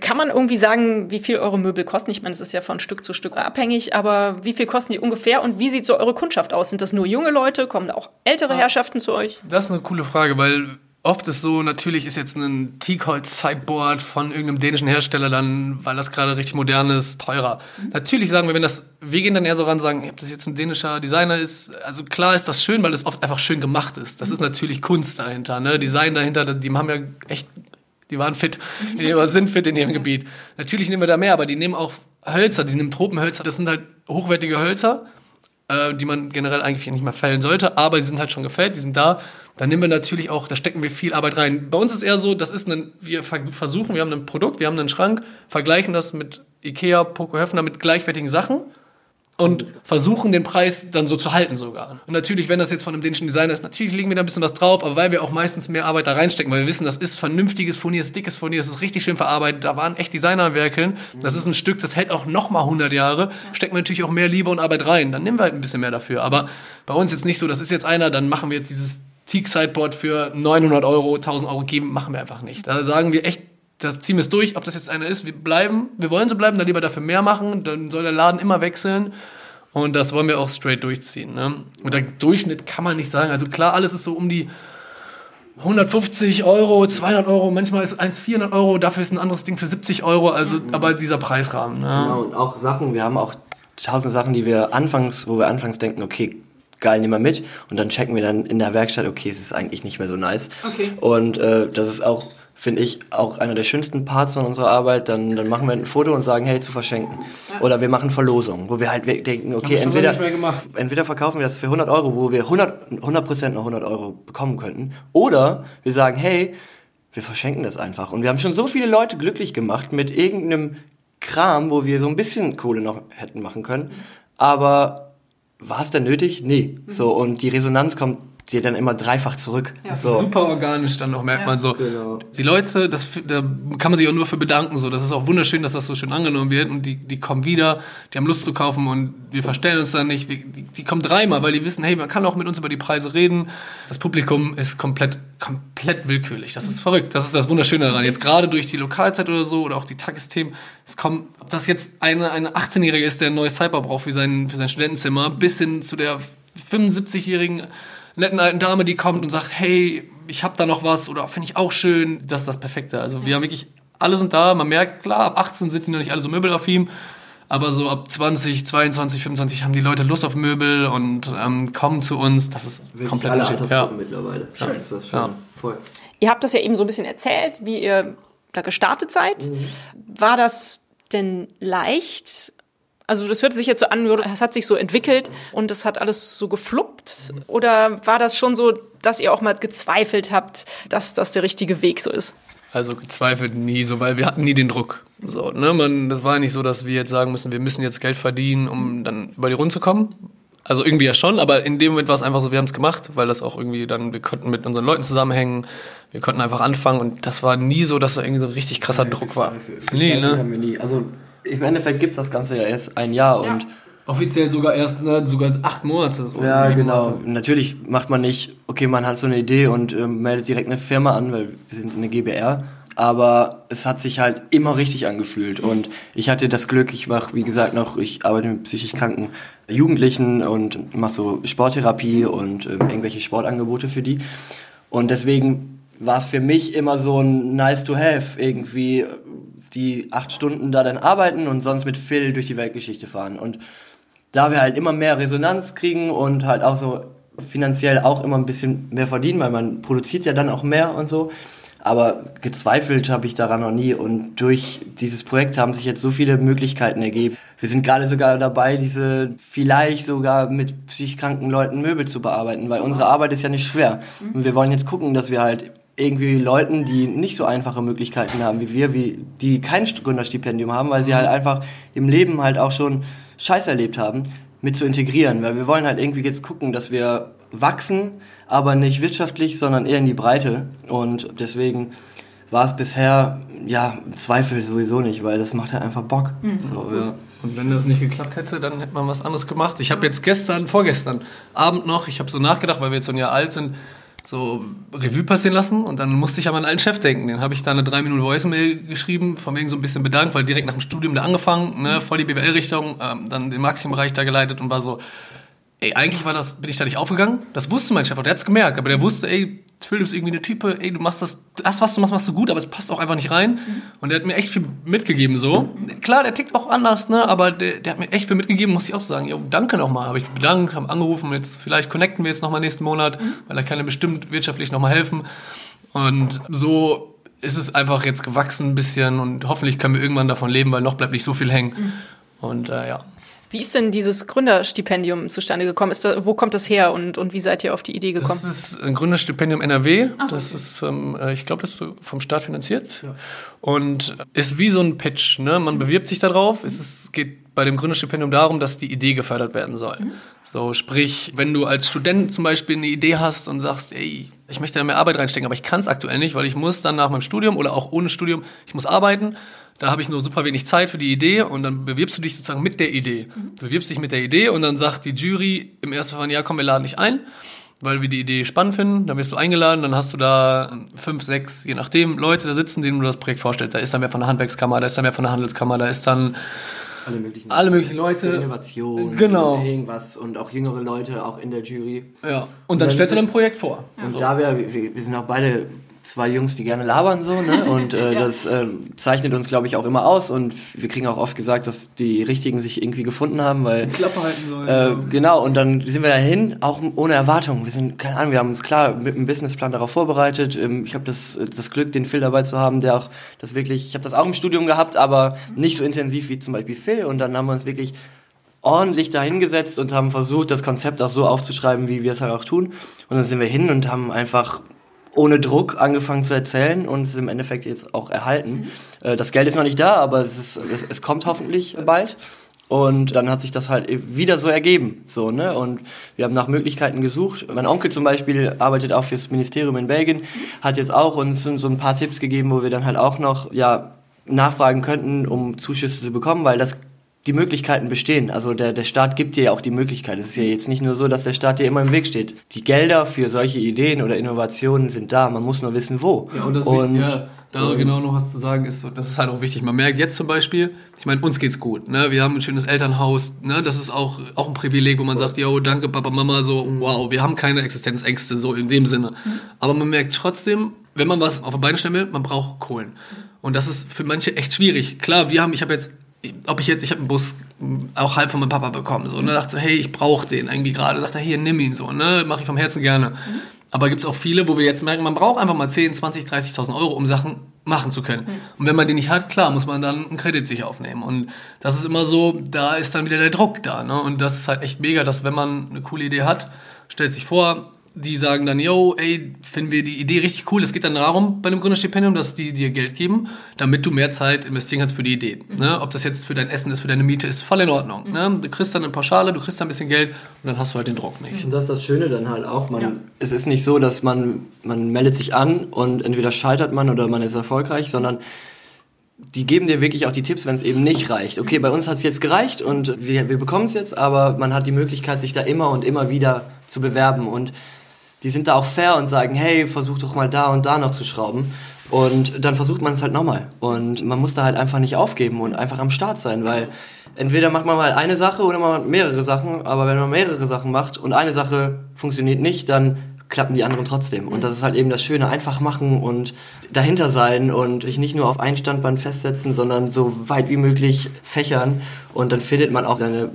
Kann man irgendwie sagen, wie viel eure Möbel kosten? Ich meine, es ist ja von Stück zu Stück abhängig, aber wie viel kosten die ungefähr und wie sieht so eure Kundschaft aus? Sind das nur junge Leute? Kommen da auch ältere Herrschaften zu euch? Das ist eine coole Frage, weil oft ist so, natürlich ist jetzt ein Teakholz-Sideboard von irgendeinem dänischen Hersteller dann, weil das gerade richtig modern ist, teurer. Mhm. Natürlich sagen wir, wenn das, wir gehen dann eher so ran, sagen, ob das jetzt ein dänischer Designer ist, also klar ist das schön, weil es oft einfach schön gemacht ist. Das ist natürlich Kunst dahinter, ne? Design dahinter, die haben ja echt, die waren fit, die [LAUGHS] sind fit in ihrem Gebiet. Natürlich nehmen wir da mehr, aber die nehmen auch Hölzer, die nehmen Tropenhölzer, das sind halt hochwertige Hölzer äh, die man generell eigentlich nicht mehr fällen sollte, aber die sind halt schon gefällt, die sind da. Da nehmen wir natürlich auch, da stecken wir viel Arbeit rein. Bei uns ist eher so, das ist ein, wir versuchen, wir haben ein Produkt, wir haben einen Schrank, vergleichen das mit Ikea, Poco Höfner mit gleichwertigen Sachen und versuchen den Preis dann so zu halten sogar. Und natürlich, wenn das jetzt von einem dänischen Designer ist, natürlich legen wir da ein bisschen was drauf, aber weil wir auch meistens mehr Arbeit da reinstecken, weil wir wissen, das ist vernünftiges Furnier, ist dickes Furnier, das ist richtig schön verarbeitet, da waren echt Designer am Werkeln. Das ist ein Stück, das hält auch nochmal 100 Jahre, stecken wir natürlich auch mehr Liebe und Arbeit rein, dann nehmen wir halt ein bisschen mehr dafür. Aber bei uns jetzt nicht so, das ist jetzt einer, dann machen wir jetzt dieses Teak Sideboard für 900 Euro, 1000 Euro geben, machen wir einfach nicht. Da sagen wir echt, das ziehen wir es durch, ob das jetzt einer ist, wir bleiben, wir wollen so bleiben, dann lieber dafür mehr machen, dann soll der Laden immer wechseln. Und das wollen wir auch straight durchziehen. Ne? Und der Durchschnitt kann man nicht sagen. Also klar, alles ist so um die 150 Euro, 200 Euro, manchmal ist eins 400 Euro, dafür ist ein anderes Ding für 70 Euro, also mhm. aber dieser Preisrahmen. Ne? Genau, und auch Sachen, wir haben auch tausend Sachen, die wir anfangs, wo wir anfangs denken, okay, geil, nehmen wir mit und dann checken wir dann in der Werkstatt, okay, es ist eigentlich nicht mehr so nice. Okay. Und äh, das ist auch finde ich, auch einer der schönsten Parts von unserer Arbeit. Dann, dann machen wir ein Foto und sagen, hey, zu verschenken. Ja. Oder wir machen Verlosungen, wo wir halt denken, okay, entweder, entweder verkaufen wir das für 100 Euro, wo wir 100, 100% noch 100 Euro bekommen könnten. Oder wir sagen, hey, wir verschenken das einfach. Und wir haben schon so viele Leute glücklich gemacht mit irgendeinem Kram, wo wir so ein bisschen Kohle noch hätten machen können. Aber war es denn nötig? Nee. Mhm. So, und die Resonanz kommt sie dann immer dreifach zurück. Ja. So. Super organisch dann noch, merkt ja. man so. Genau. Die Leute, das, da kann man sich auch nur für bedanken. So. Das ist auch wunderschön, dass das so schön angenommen wird und die, die kommen wieder, die haben Lust zu kaufen und wir verstellen uns dann nicht. Wir, die, die kommen dreimal, weil die wissen, hey, man kann auch mit uns über die Preise reden. Das Publikum ist komplett, komplett willkürlich. Das ist verrückt. Das ist das Wunderschöne daran. Jetzt gerade durch die Lokalzeit oder so oder auch die Tagesthemen, es kommen, ob das jetzt eine, eine 18-Jährige ist, der ein neues Cyber braucht für sein, für sein Studentenzimmer, bis hin zu der 75-jährigen netten alten Dame, die kommt und sagt, hey, ich habe da noch was oder finde ich auch schön. Das ist das Perfekte. Also wir haben wirklich, alle sind da. Man merkt, klar, ab 18 sind die noch nicht alle so möbelaffin. Aber so ab 20, 22, 25 haben die Leute Lust auf Möbel und ähm, kommen zu uns. Das ist Wirklich komplett alle Altersgruppen ja. mittlerweile. Schön. Das ist das schön. Ja. Voll. Ihr habt das ja eben so ein bisschen erzählt, wie ihr da gestartet seid. Mhm. War das denn leicht, also das hört sich jetzt so an, es hat sich so entwickelt und es hat alles so gefluppt? Oder war das schon so, dass ihr auch mal gezweifelt habt, dass das der richtige Weg so ist? Also gezweifelt nie so, weil wir hatten nie den Druck. So, ne? Man, das war nicht so, dass wir jetzt sagen müssen, wir müssen jetzt Geld verdienen, um dann über die Runde zu kommen. Also irgendwie ja schon, aber in dem Moment war es einfach so, wir haben es gemacht, weil das auch irgendwie dann, wir konnten mit unseren Leuten zusammenhängen, wir konnten einfach anfangen und das war nie so, dass da irgendwie so ein richtig krasser Druck war. Nee, ne? Haben wir nie. Also im Endeffekt gibt es das Ganze ja erst ein Jahr ja. und Offiziell sogar erst ne, sogar acht Monate. So ja, genau. Monate. Natürlich macht man nicht, okay, man hat so eine Idee und äh, meldet direkt eine Firma an, weil wir sind eine GBR. Aber es hat sich halt immer richtig angefühlt. Und ich hatte das Glück, ich mache, wie gesagt, noch, ich arbeite mit psychisch kranken Jugendlichen und mache so Sporttherapie und äh, irgendwelche Sportangebote für die. Und deswegen war es für mich immer so ein nice to have, irgendwie die acht Stunden da dann arbeiten und sonst mit Phil durch die Weltgeschichte fahren. Und da wir halt immer mehr Resonanz kriegen und halt auch so finanziell auch immer ein bisschen mehr verdienen, weil man produziert ja dann auch mehr und so. Aber gezweifelt habe ich daran noch nie und durch dieses Projekt haben sich jetzt so viele Möglichkeiten ergeben. Wir sind gerade sogar dabei, diese vielleicht sogar mit psychisch kranken Leuten Möbel zu bearbeiten, weil unsere Arbeit ist ja nicht schwer. Und wir wollen jetzt gucken, dass wir halt irgendwie Leuten, die nicht so einfache Möglichkeiten haben wie wir, wie die kein Gründerstipendium haben, weil sie halt einfach im Leben halt auch schon Scheiß erlebt haben, mit zu integrieren. Weil wir wollen halt irgendwie jetzt gucken, dass wir wachsen, aber nicht wirtschaftlich, sondern eher in die Breite. Und deswegen war es bisher, ja, Zweifel sowieso nicht, weil das macht halt einfach Bock. Mhm. So, ja. Und wenn das nicht geklappt hätte, dann hätte man was anderes gemacht. Ich habe jetzt gestern, vorgestern Abend noch, ich habe so nachgedacht, weil wir jetzt so ein Jahr alt sind, so Revue passieren lassen und dann musste ich an meinen alten Chef denken. Den habe ich da eine drei Minuten Voicemail geschrieben, von wegen so ein bisschen bedankt, weil direkt nach dem Studium da angefangen, ne, voll die BWL-Richtung, ähm, dann den Marketingbereich da geleitet und war so, ey, eigentlich war das, bin ich da nicht aufgegangen. Das wusste mein Chef auch, der hat's gemerkt, aber der wusste, ey, Phil, du bist irgendwie eine Type, ey, du machst das, das, was du machst, machst du gut, aber es passt auch einfach nicht rein. Mhm. Und der hat mir echt viel mitgegeben, so. Klar, der tickt auch anders, ne, aber der, der hat mir echt viel mitgegeben, muss ich auch sagen. Jo, danke nochmal, habe ich bedankt, haben angerufen, jetzt, vielleicht connecten wir jetzt nochmal nächsten Monat, mhm. weil er kann mir bestimmt wirtschaftlich nochmal helfen. Und so ist es einfach jetzt gewachsen ein bisschen und hoffentlich können wir irgendwann davon leben, weil noch bleibt nicht so viel hängen. Mhm. Und, äh, ja. Wie ist denn dieses Gründerstipendium zustande gekommen? Ist da, wo kommt das her und, und wie seid ihr auf die Idee gekommen? Das ist ein Gründerstipendium NRW. Ach, das okay. ist, ähm, äh, ich glaube, das ist vom Staat finanziert. Ja. Und ist wie so ein Pitch. Ne? Man bewirbt sich darauf. Es ist, geht bei dem Gründerstipendium darum, dass die Idee gefördert werden soll. Mhm. So, sprich, wenn du als Student zum Beispiel eine Idee hast und sagst, ey, ich möchte da mehr Arbeit reinstecken, aber ich kann es aktuell nicht, weil ich muss dann nach meinem Studium oder auch ohne Studium, ich muss arbeiten da habe ich nur super wenig Zeit für die Idee und dann bewirbst du dich sozusagen mit der Idee. Du bewirbst dich mit der Idee und dann sagt die Jury im ersten Fall, ja komm, wir laden dich ein, weil wir die Idee spannend finden. Dann wirst du eingeladen, dann hast du da fünf, sechs, je nachdem, Leute da sitzen, denen du das Projekt vorstellst. Da ist dann wer von der Handwerkskammer, da ist dann wer von der Handelskammer, da ist dann alle möglichen, alle möglichen Leute. Innovation, genau. irgendwas und auch jüngere Leute auch in der Jury. Ja. Und, und dann, dann stellst du dein Projekt vor. Und so. da wir, wir, wir sind auch beide zwei Jungs, die gerne labern so, ne? Und äh, [LAUGHS] ja. das äh, zeichnet uns, glaube ich, auch immer aus. Und wir kriegen auch oft gesagt, dass die Richtigen sich irgendwie gefunden haben, weil. Die Klappe halten sollen. Äh, genau, und dann sind wir dahin, auch ohne Erwartung. Wir sind, keine Ahnung, wir haben uns klar mit einem Businessplan darauf vorbereitet. Ähm, ich habe das, das Glück, den Phil dabei zu haben, der auch das wirklich, ich habe das auch im Studium gehabt, aber nicht so intensiv wie zum Beispiel Phil. Und dann haben wir uns wirklich ordentlich dahingesetzt und haben versucht, das Konzept auch so aufzuschreiben, wie wir es halt auch tun. Und dann sind wir hin und haben einfach ohne Druck angefangen zu erzählen und es im Endeffekt jetzt auch erhalten. Mhm. Das Geld ist noch nicht da, aber es, ist, es, es kommt hoffentlich bald. Und dann hat sich das halt wieder so ergeben, so, ne? Und wir haben nach Möglichkeiten gesucht. Mein Onkel zum Beispiel arbeitet auch fürs Ministerium in Belgien, hat jetzt auch uns so ein paar Tipps gegeben, wo wir dann halt auch noch, ja, nachfragen könnten, um Zuschüsse zu bekommen, weil das die Möglichkeiten bestehen. Also der, der Staat gibt dir ja auch die Möglichkeit. Es ist ja jetzt nicht nur so, dass der Staat dir immer im Weg steht. Die Gelder für solche Ideen oder Innovationen sind da. Man muss nur wissen, wo. Ja, und das und, wichtig, ja, da genau noch was zu sagen ist, das ist halt auch wichtig. Man merkt jetzt zum Beispiel, ich meine, uns geht's gut. Ne? Wir haben ein schönes Elternhaus. Ne? Das ist auch, auch ein Privileg, wo man sagt, yo, danke Papa, Mama, so, wow, wir haben keine Existenzängste, so in dem Sinne. Mhm. Aber man merkt trotzdem, wenn man was auf die Beine stellen will, man braucht Kohlen. Und das ist für manche echt schwierig. Klar, wir haben, ich habe jetzt ob ich jetzt, ich habe einen Bus auch halb von meinem Papa bekommen, so, ne, dachte so, hey, ich brauche den irgendwie gerade, sagt er, hier, nimm ihn so, ne, mache ich vom Herzen gerne. Mhm. Aber gibt es auch viele, wo wir jetzt merken, man braucht einfach mal 10, 20, 30.000 Euro, um Sachen machen zu können. Mhm. Und wenn man die nicht hat, klar, muss man dann einen Kredit sich aufnehmen. Und das ist immer so, da ist dann wieder der Druck da. Ne? Und das ist halt echt mega, dass wenn man eine coole Idee hat, stellt sich vor, die sagen dann, yo, ey, finden wir die Idee richtig cool. Es geht dann darum bei einem Gründerstipendium, dass die dir Geld geben, damit du mehr Zeit investieren kannst für die Idee. Mhm. Ne? Ob das jetzt für dein Essen ist, für deine Miete ist, voll in Ordnung. Mhm. Ne? Du kriegst dann eine Pauschale, du kriegst dann ein bisschen Geld und dann hast du halt den Druck nicht. Und das ist das Schöne dann halt auch. Man, ja. Es ist nicht so, dass man, man meldet sich an und entweder scheitert man oder man ist erfolgreich, sondern die geben dir wirklich auch die Tipps, wenn es eben nicht reicht. Okay, bei uns hat es jetzt gereicht und wir, wir bekommen es jetzt, aber man hat die Möglichkeit, sich da immer und immer wieder zu bewerben und die sind da auch fair und sagen, hey, versuch doch mal da und da noch zu schrauben. Und dann versucht man es halt nochmal. Und man muss da halt einfach nicht aufgeben und einfach am Start sein, weil entweder macht man mal eine Sache oder man macht mehrere Sachen, aber wenn man mehrere Sachen macht und eine Sache funktioniert nicht, dann klappen die anderen trotzdem. Und das ist halt eben das Schöne, einfach machen und dahinter sein und sich nicht nur auf ein Standband festsetzen, sondern so weit wie möglich fächern. Und dann findet man auch seine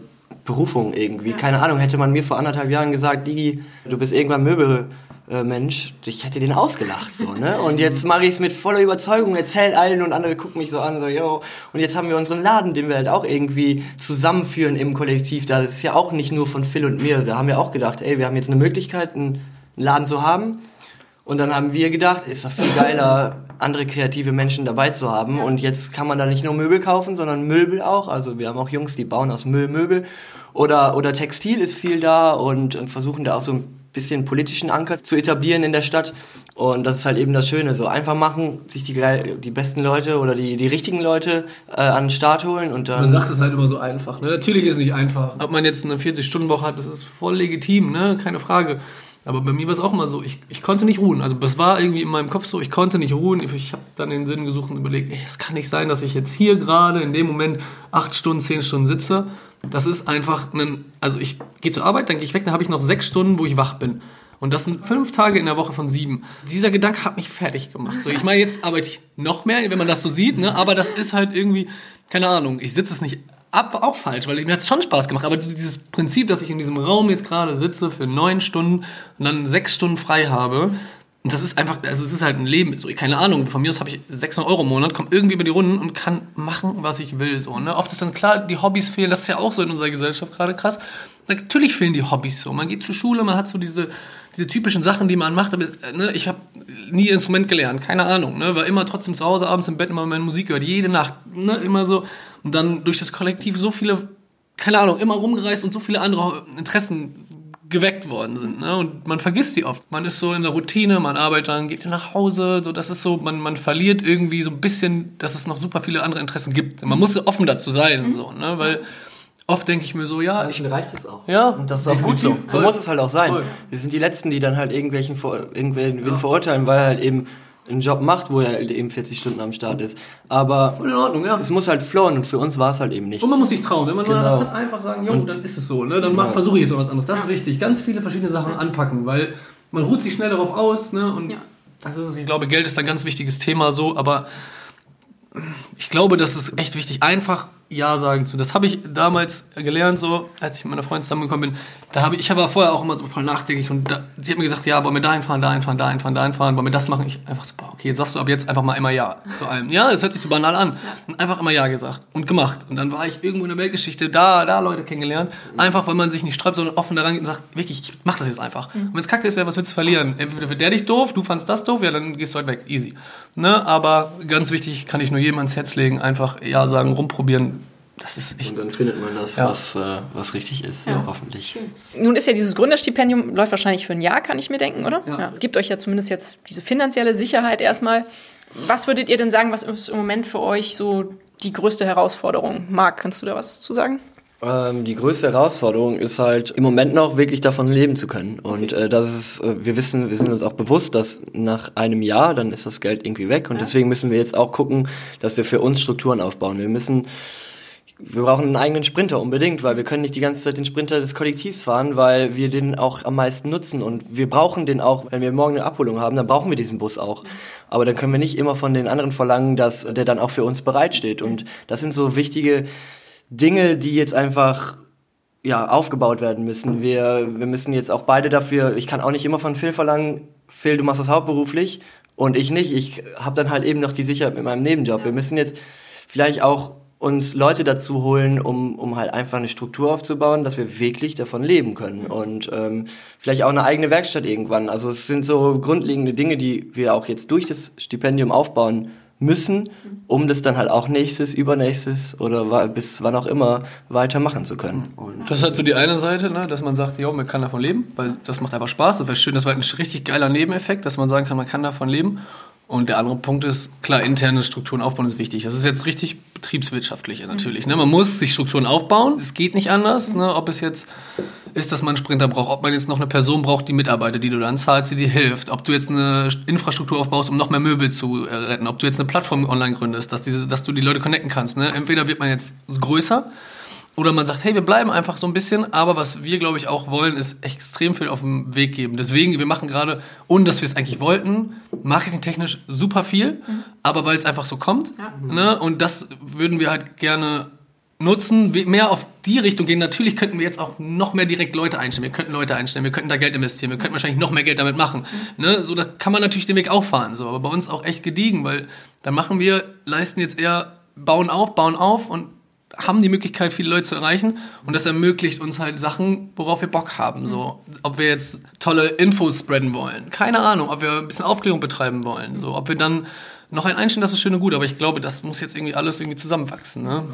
Berufung irgendwie. Ja. Keine Ahnung, hätte man mir vor anderthalb Jahren gesagt, Digi, du bist irgendwann Möbelmensch, ich hätte den ausgelacht so, ne? [LAUGHS] Und jetzt mache ich es mit voller Überzeugung, erzähl allen und andere gucken mich so an, so, yo. Und jetzt haben wir unseren Laden, den wir halt auch irgendwie zusammenführen im Kollektiv. Da ist ja auch nicht nur von Phil und mir. Da haben wir auch gedacht, ey, wir haben jetzt eine Möglichkeit, einen Laden zu haben. Und dann haben wir gedacht, ist doch viel geiler, [LAUGHS] andere kreative Menschen dabei zu haben. Und jetzt kann man da nicht nur Möbel kaufen, sondern Möbel auch. Also wir haben auch Jungs, die bauen aus Müll Möbel. Oder, oder Textil ist viel da und, und versuchen da auch so ein bisschen politischen Anker zu etablieren in der Stadt. Und das ist halt eben das Schöne, so einfach machen, sich die, die besten Leute oder die, die richtigen Leute äh, an den Start holen und dann... Man sagt es halt immer so einfach, ne? Natürlich ist es nicht einfach. Ob man jetzt eine 40-Stunden-Woche hat, das ist voll legitim, ne? Keine Frage. Aber bei mir war es auch immer so, ich, ich konnte nicht ruhen. Also das war irgendwie in meinem Kopf so, ich konnte nicht ruhen. Ich habe dann den Sinn gesucht und überlegt, es kann nicht sein, dass ich jetzt hier gerade in dem Moment acht Stunden, zehn Stunden sitze. Das ist einfach ein, also ich gehe zur Arbeit, dann gehe ich weg, dann habe ich noch sechs Stunden, wo ich wach bin. Und das sind fünf Tage in der Woche von sieben. Dieser Gedanke hat mich fertig gemacht. So, ich meine, jetzt arbeite ich noch mehr, wenn man das so sieht, ne? aber das ist halt irgendwie, keine Ahnung, ich sitze es nicht ab, auch falsch, weil mir hat es schon Spaß gemacht. Aber dieses Prinzip, dass ich in diesem Raum jetzt gerade sitze für neun Stunden und dann sechs Stunden frei habe, Und das ist einfach, also es ist halt ein Leben, so, keine Ahnung, von mir aus habe ich 600 Euro im Monat, komme irgendwie über die Runden und kann machen, was ich will, so, ne? Oft ist dann klar, die Hobbys fehlen, das ist ja auch so in unserer Gesellschaft gerade krass. Natürlich fehlen die Hobbys so. Man geht zur Schule, man hat so diese, diese typischen Sachen, die man macht, aber ne, ich habe nie Instrument gelernt, keine Ahnung, ne? War immer trotzdem zu Hause abends im Bett immer meine Musik gehört, jede Nacht, ne? Immer so. Und dann durch das Kollektiv so viele, keine Ahnung, immer rumgereist und so viele andere Interessen geweckt worden sind. Ne? Und man vergisst die oft. Man ist so in der Routine, man arbeitet dann, geht nach Hause. So, das ist so, man, man verliert irgendwie so ein bisschen, dass es noch super viele andere Interessen gibt. Man muss offen dazu sein, so, ne? weil oft denke ich mir so, ja. Manchen reicht es auch. Ja, Und das ist auch gut so. So muss es halt auch sein. Voll. Wir sind die Letzten, die dann halt irgendwelchen vor, irgendwen verurteilen, weil halt eben einen Job macht, wo er halt eben 40 Stunden am Start ist. Aber Voll in Ordnung, ja. es muss halt flowen und für uns war es halt eben nichts. Und man muss sich trauen. Wenn man nur Genau. das hat, einfach sagen, jo, dann ist es so. Ne? Dann mach- versuche ich jetzt noch was anderes. Das ist wichtig. Ganz viele verschiedene Sachen anpacken, weil man ruht sich schnell darauf aus. Ne? Und Ja. das ist es. Ich glaube, Geld ist ein ganz wichtiges Thema so, aber ich glaube, das ist echt wichtig, einfach Ja sagen zu. Das habe ich damals gelernt, so als ich mit meiner Freundin zusammengekommen bin. Da habe ich, ich war vorher auch immer so voll nachdenklich und da, sie hat mir gesagt, ja, wollen wir dahin fahren, dahin fahren, dahin fahren, dahin fahren, wollen wir das machen? Ich einfach so, boah, okay, jetzt sagst du ab jetzt einfach mal immer Ja zu allem. Ja, das hört sich so banal an. Und einfach immer Ja gesagt und gemacht. Und dann war ich irgendwo in der Weltgeschichte, da, da Leute kennengelernt. Einfach, weil man sich nicht sträubt, sondern offen daran geht und sagt, wirklich, ich mach das jetzt einfach. Und wenn es kacke ist, ja, was willst du verlieren? Entweder wird der dich doof, du fandst das doof, ja, dann gehst du halt weg. Easy. Ne? Aber ganz wichtig, kann ich nur jedem ans Herz legen, einfach Ja sagen, rumprobieren. Das ist echt Und dann findet man das, Ja. was, äh, was richtig ist, hoffentlich. Nun ist ja dieses Gründerstipendium, läuft wahrscheinlich für ein Jahr, kann ich mir denken, oder? Ja. Gibt euch ja zumindest jetzt diese finanzielle Sicherheit erstmal. Was würdet ihr denn sagen, was ist im Moment für euch so die größte Herausforderung? Marc, kannst du da was zu sagen? Ähm, die größte Herausforderung ist halt im Moment noch wirklich davon leben zu können. Und äh, das ist, äh, wir wissen, wir sind uns auch bewusst, dass nach einem Jahr dann ist das Geld irgendwie weg. Und deswegen müssen wir jetzt auch gucken, dass wir für uns Strukturen aufbauen. Wir müssen wir brauchen einen eigenen Sprinter unbedingt, weil wir können nicht die ganze Zeit den Sprinter des Kollektivs fahren, weil wir den auch am meisten nutzen und wir brauchen den auch, wenn wir morgen eine Abholung haben, dann brauchen wir diesen Bus auch. Aber dann können wir nicht immer von den anderen verlangen, dass der dann auch für uns bereitsteht und das sind so wichtige Dinge, die jetzt einfach ja, aufgebaut werden müssen. Wir, wir müssen jetzt auch beide dafür, ich kann auch nicht immer von Phil verlangen, Phil, du machst das hauptberuflich und ich nicht. Ich habe dann halt eben noch die Sicherheit mit meinem Nebenjob. Wir müssen jetzt vielleicht auch uns Leute dazu holen, um, um halt einfach eine Struktur aufzubauen, dass wir wirklich davon leben können. Und ähm, vielleicht auch eine eigene Werkstatt irgendwann. Also es sind so grundlegende Dinge, die wir auch jetzt durch das Stipendium aufbauen müssen, um das dann halt auch nächstes, übernächstes oder bis wann auch immer weitermachen zu können. Und Das ist halt so die eine Seite, ne, dass man sagt, jo, man kann davon leben, weil das macht einfach Spaß. Das wäre schön, das war ein richtig geiler Nebeneffekt, dass man sagen kann, man kann davon leben. Und der andere Punkt ist, klar, interne Strukturen aufbauen ist wichtig. Das ist jetzt richtig betriebswirtschaftlich natürlich. Ne? Man muss sich Strukturen aufbauen. Es geht nicht anders. Ne? Ob es jetzt ist, dass man einen Sprinter braucht, ob man jetzt noch eine Person braucht, die mitarbeitet, die du dann zahlst, die dir hilft, ob du jetzt eine Infrastruktur aufbaust, um noch mehr Möbel zu äh, retten, ob du jetzt eine Plattform online gründest, dass, diese, dass du die Leute connecten kannst. Ne? Entweder wird man jetzt größer oder man sagt, hey, wir bleiben einfach so ein bisschen, aber was wir, glaube ich, auch wollen, ist extrem viel auf den Weg geben. Deswegen, wir machen gerade, ohne dass wir es eigentlich wollten, marketingtechnisch super viel, aber weil es einfach so kommt. Ne? Und das würden wir halt gerne nutzen, mehr auf die Richtung gehen. Natürlich könnten wir jetzt auch noch mehr direkt Leute einstellen. Wir könnten Leute einstellen, wir könnten da Geld investieren, wir könnten wahrscheinlich noch mehr Geld damit machen. Ne? So, da kann man natürlich den Weg auch fahren. So. Aber bei uns auch echt gediegen, weil dann machen wir, leisten jetzt eher, bauen auf, bauen auf und haben die Möglichkeit, viele Leute zu erreichen und das ermöglicht uns halt Sachen, worauf wir Bock haben. So, ob wir jetzt tolle Infos spreaden wollen, keine Ahnung, ob wir ein bisschen Aufklärung betreiben wollen, so, ob wir dann noch ein einstellen, das ist schön und gut, aber ich glaube, das muss jetzt irgendwie alles irgendwie zusammenwachsen. Ne?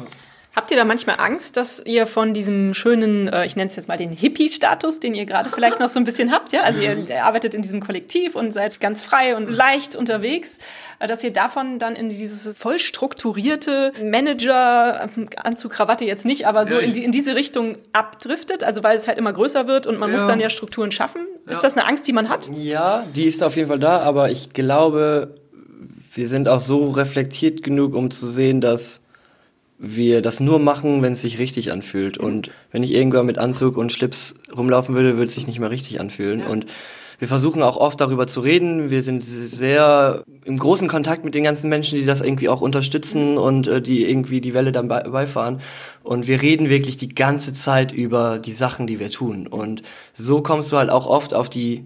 Habt ihr da manchmal Angst, dass ihr von diesem schönen, äh, ich nenne es jetzt mal den Hippie-Status, den ihr gerade vielleicht noch so ein bisschen habt, ja? Also ihr, arbeitet in diesem Kollektiv und seid ganz frei und leicht unterwegs, äh, dass ihr davon dann in dieses voll strukturierte Manager, Anzug, Krawatte jetzt nicht, aber so Ja, in, die, in diese Richtung abdriftet, also weil es halt immer größer wird und man muss Ja. dann ja Strukturen schaffen. Ist Ja. das eine Angst, die man hat? Ja, die ist auf jeden Fall da, aber ich glaube, wir sind auch so reflektiert genug, um zu sehen, dass wir das nur machen, wenn es sich richtig anfühlt. Und wenn ich irgendwann mit Anzug und Schlips rumlaufen würde, würde es sich nicht mehr richtig anfühlen. Und wir versuchen auch oft darüber zu reden. Wir sind sehr im großen Kontakt mit den ganzen Menschen, die das irgendwie auch unterstützen und äh, die irgendwie die Welle dann bei, beifahren. Und wir reden wirklich die ganze Zeit über die Sachen, die wir tun. Und so kommst du halt auch oft auf die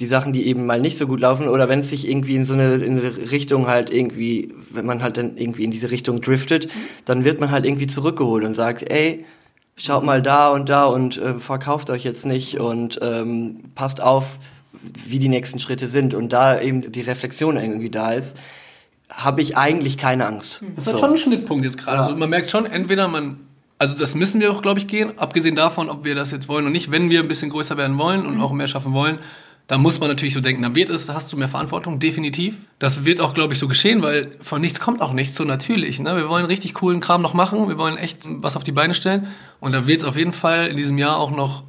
die Sachen, die eben mal nicht so gut laufen oder wenn es sich irgendwie in so eine, in eine Richtung halt irgendwie, wenn man halt dann irgendwie in diese Richtung driftet, dann wird man halt irgendwie zurückgeholt und sagt, ey, schaut mal da und da und äh, verkauft euch jetzt nicht und ähm, passt auf, wie die nächsten Schritte sind und da eben die Reflexion irgendwie da ist, habe ich eigentlich keine Angst. Das ist so. schon ein Schnittpunkt jetzt gerade. Ja. Also man merkt schon, entweder man, also das müssen wir auch, glaube ich, gehen, abgesehen davon, ob wir das jetzt wollen oder nicht, wenn wir ein bisschen größer werden wollen und mhm. auch mehr schaffen wollen, da muss man natürlich so denken, dann wird es, hast du mehr Verantwortung, definitiv. Das wird auch, glaube ich, so geschehen, weil von nichts kommt auch nichts, so natürlich. Ne? Wir wollen richtig coolen Kram noch machen, wir wollen echt was auf die Beine stellen. Und da wird es auf jeden Fall in diesem Jahr auch noch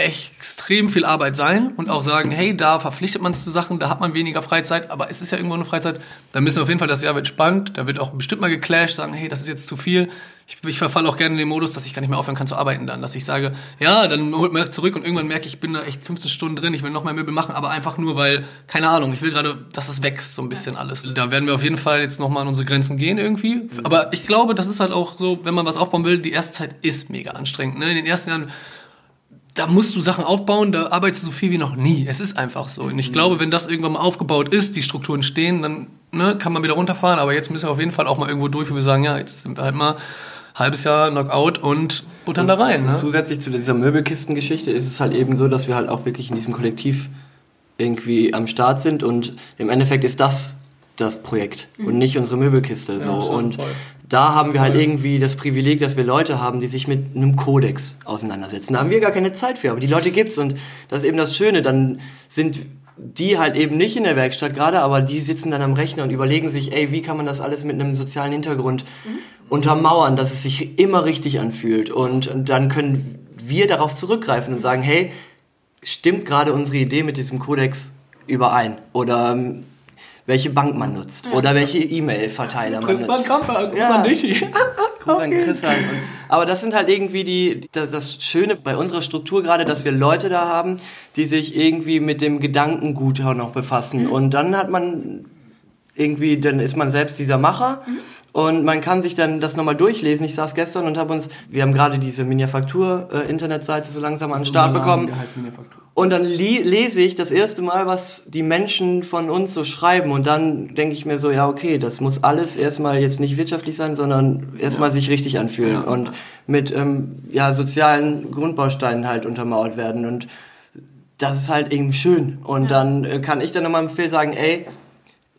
extrem viel Arbeit sein und auch sagen, hey, da verpflichtet man sich zu Sachen, da hat man weniger Freizeit, aber es ist ja irgendwo eine Freizeit. Da müssen wir auf jeden Fall, das Jahr wird spannend, da wird auch bestimmt mal geclasht, sagen, hey, das ist jetzt zu viel. Ich, ich verfalle auch gerne in den Modus, dass ich gar nicht mehr aufhören kann zu arbeiten dann, dass ich sage, ja, dann holt man zurück und irgendwann merke ich, ich bin da echt 15 Stunden drin, ich will noch mehr Möbel machen, aber einfach nur, weil, keine Ahnung, ich will gerade, dass es wächst so ein bisschen alles. Da werden wir auf jeden Fall jetzt nochmal an unsere Grenzen gehen irgendwie. Aber ich glaube, das ist halt auch so, wenn man was aufbauen will, die erste Zeit ist mega anstrengend. Ne? In den ersten Jahren da musst du Sachen aufbauen, da arbeitest du so viel wie noch nie. Es ist einfach so. Und ich glaube, wenn das irgendwann mal aufgebaut ist, die Strukturen stehen, dann ne, kann man wieder runterfahren. Aber jetzt müssen wir auf jeden Fall auch mal irgendwo durch, wo wir sagen, ja, jetzt sind wir halt mal halbes Jahr Knockout und buttern da rein. Ne? Zusätzlich zu dieser Möbelkistengeschichte ist es halt eben so, dass wir halt auch wirklich in diesem Kollektiv irgendwie am Start sind und im Endeffekt ist das das Projekt mhm. und nicht unsere Möbelkiste. Ja, so. Und voll da haben wir halt irgendwie das Privileg, dass wir Leute haben, die sich mit einem Kodex auseinandersetzen. Da haben wir gar keine Zeit für, aber die Leute gibt's und das ist eben das Schöne. Dann sind die halt eben nicht in der Werkstatt gerade, aber die sitzen dann am Rechner und überlegen sich, ey, wie kann man das alles mit einem sozialen Hintergrund mhm. untermauern, dass es sich immer richtig anfühlt. Und dann können wir darauf zurückgreifen und sagen, hey, stimmt gerade unsere Idee mit diesem Kodex überein? Oder ähm, welche Bank man nutzt ja. oder welche E-Mail-Verteiler man nutzt. Tristan Kamper, Gruß ja. an dich. Gruß an Christian. Aber das sind halt irgendwie die, das, das Schöne bei unserer Struktur gerade, dass wir Leute da haben, die sich irgendwie mit dem Gedankengut auch noch befassen. Mhm. Und dann hat man irgendwie, dann ist man selbst dieser Macher. Mhm. Und man kann sich dann das nochmal durchlesen. Ich saß gestern und habe uns, wir haben gerade diese Minifaktur-Internetseite äh, so langsam an den Start bekommen. Der heißt Minifaktur. Und dann lese ich das erste Mal, was die Menschen von uns so schreiben. Und dann denke ich mir so, ja, okay, das muss alles erstmal jetzt nicht wirtschaftlich sein, sondern erstmal ja. sich richtig anfühlen ja. und mit ähm, ja, sozialen Grundbausteinen halt untermauert werden. Und das ist halt eben schön. Und ja. dann äh, kann ich dann nochmal im Phil sagen, ey,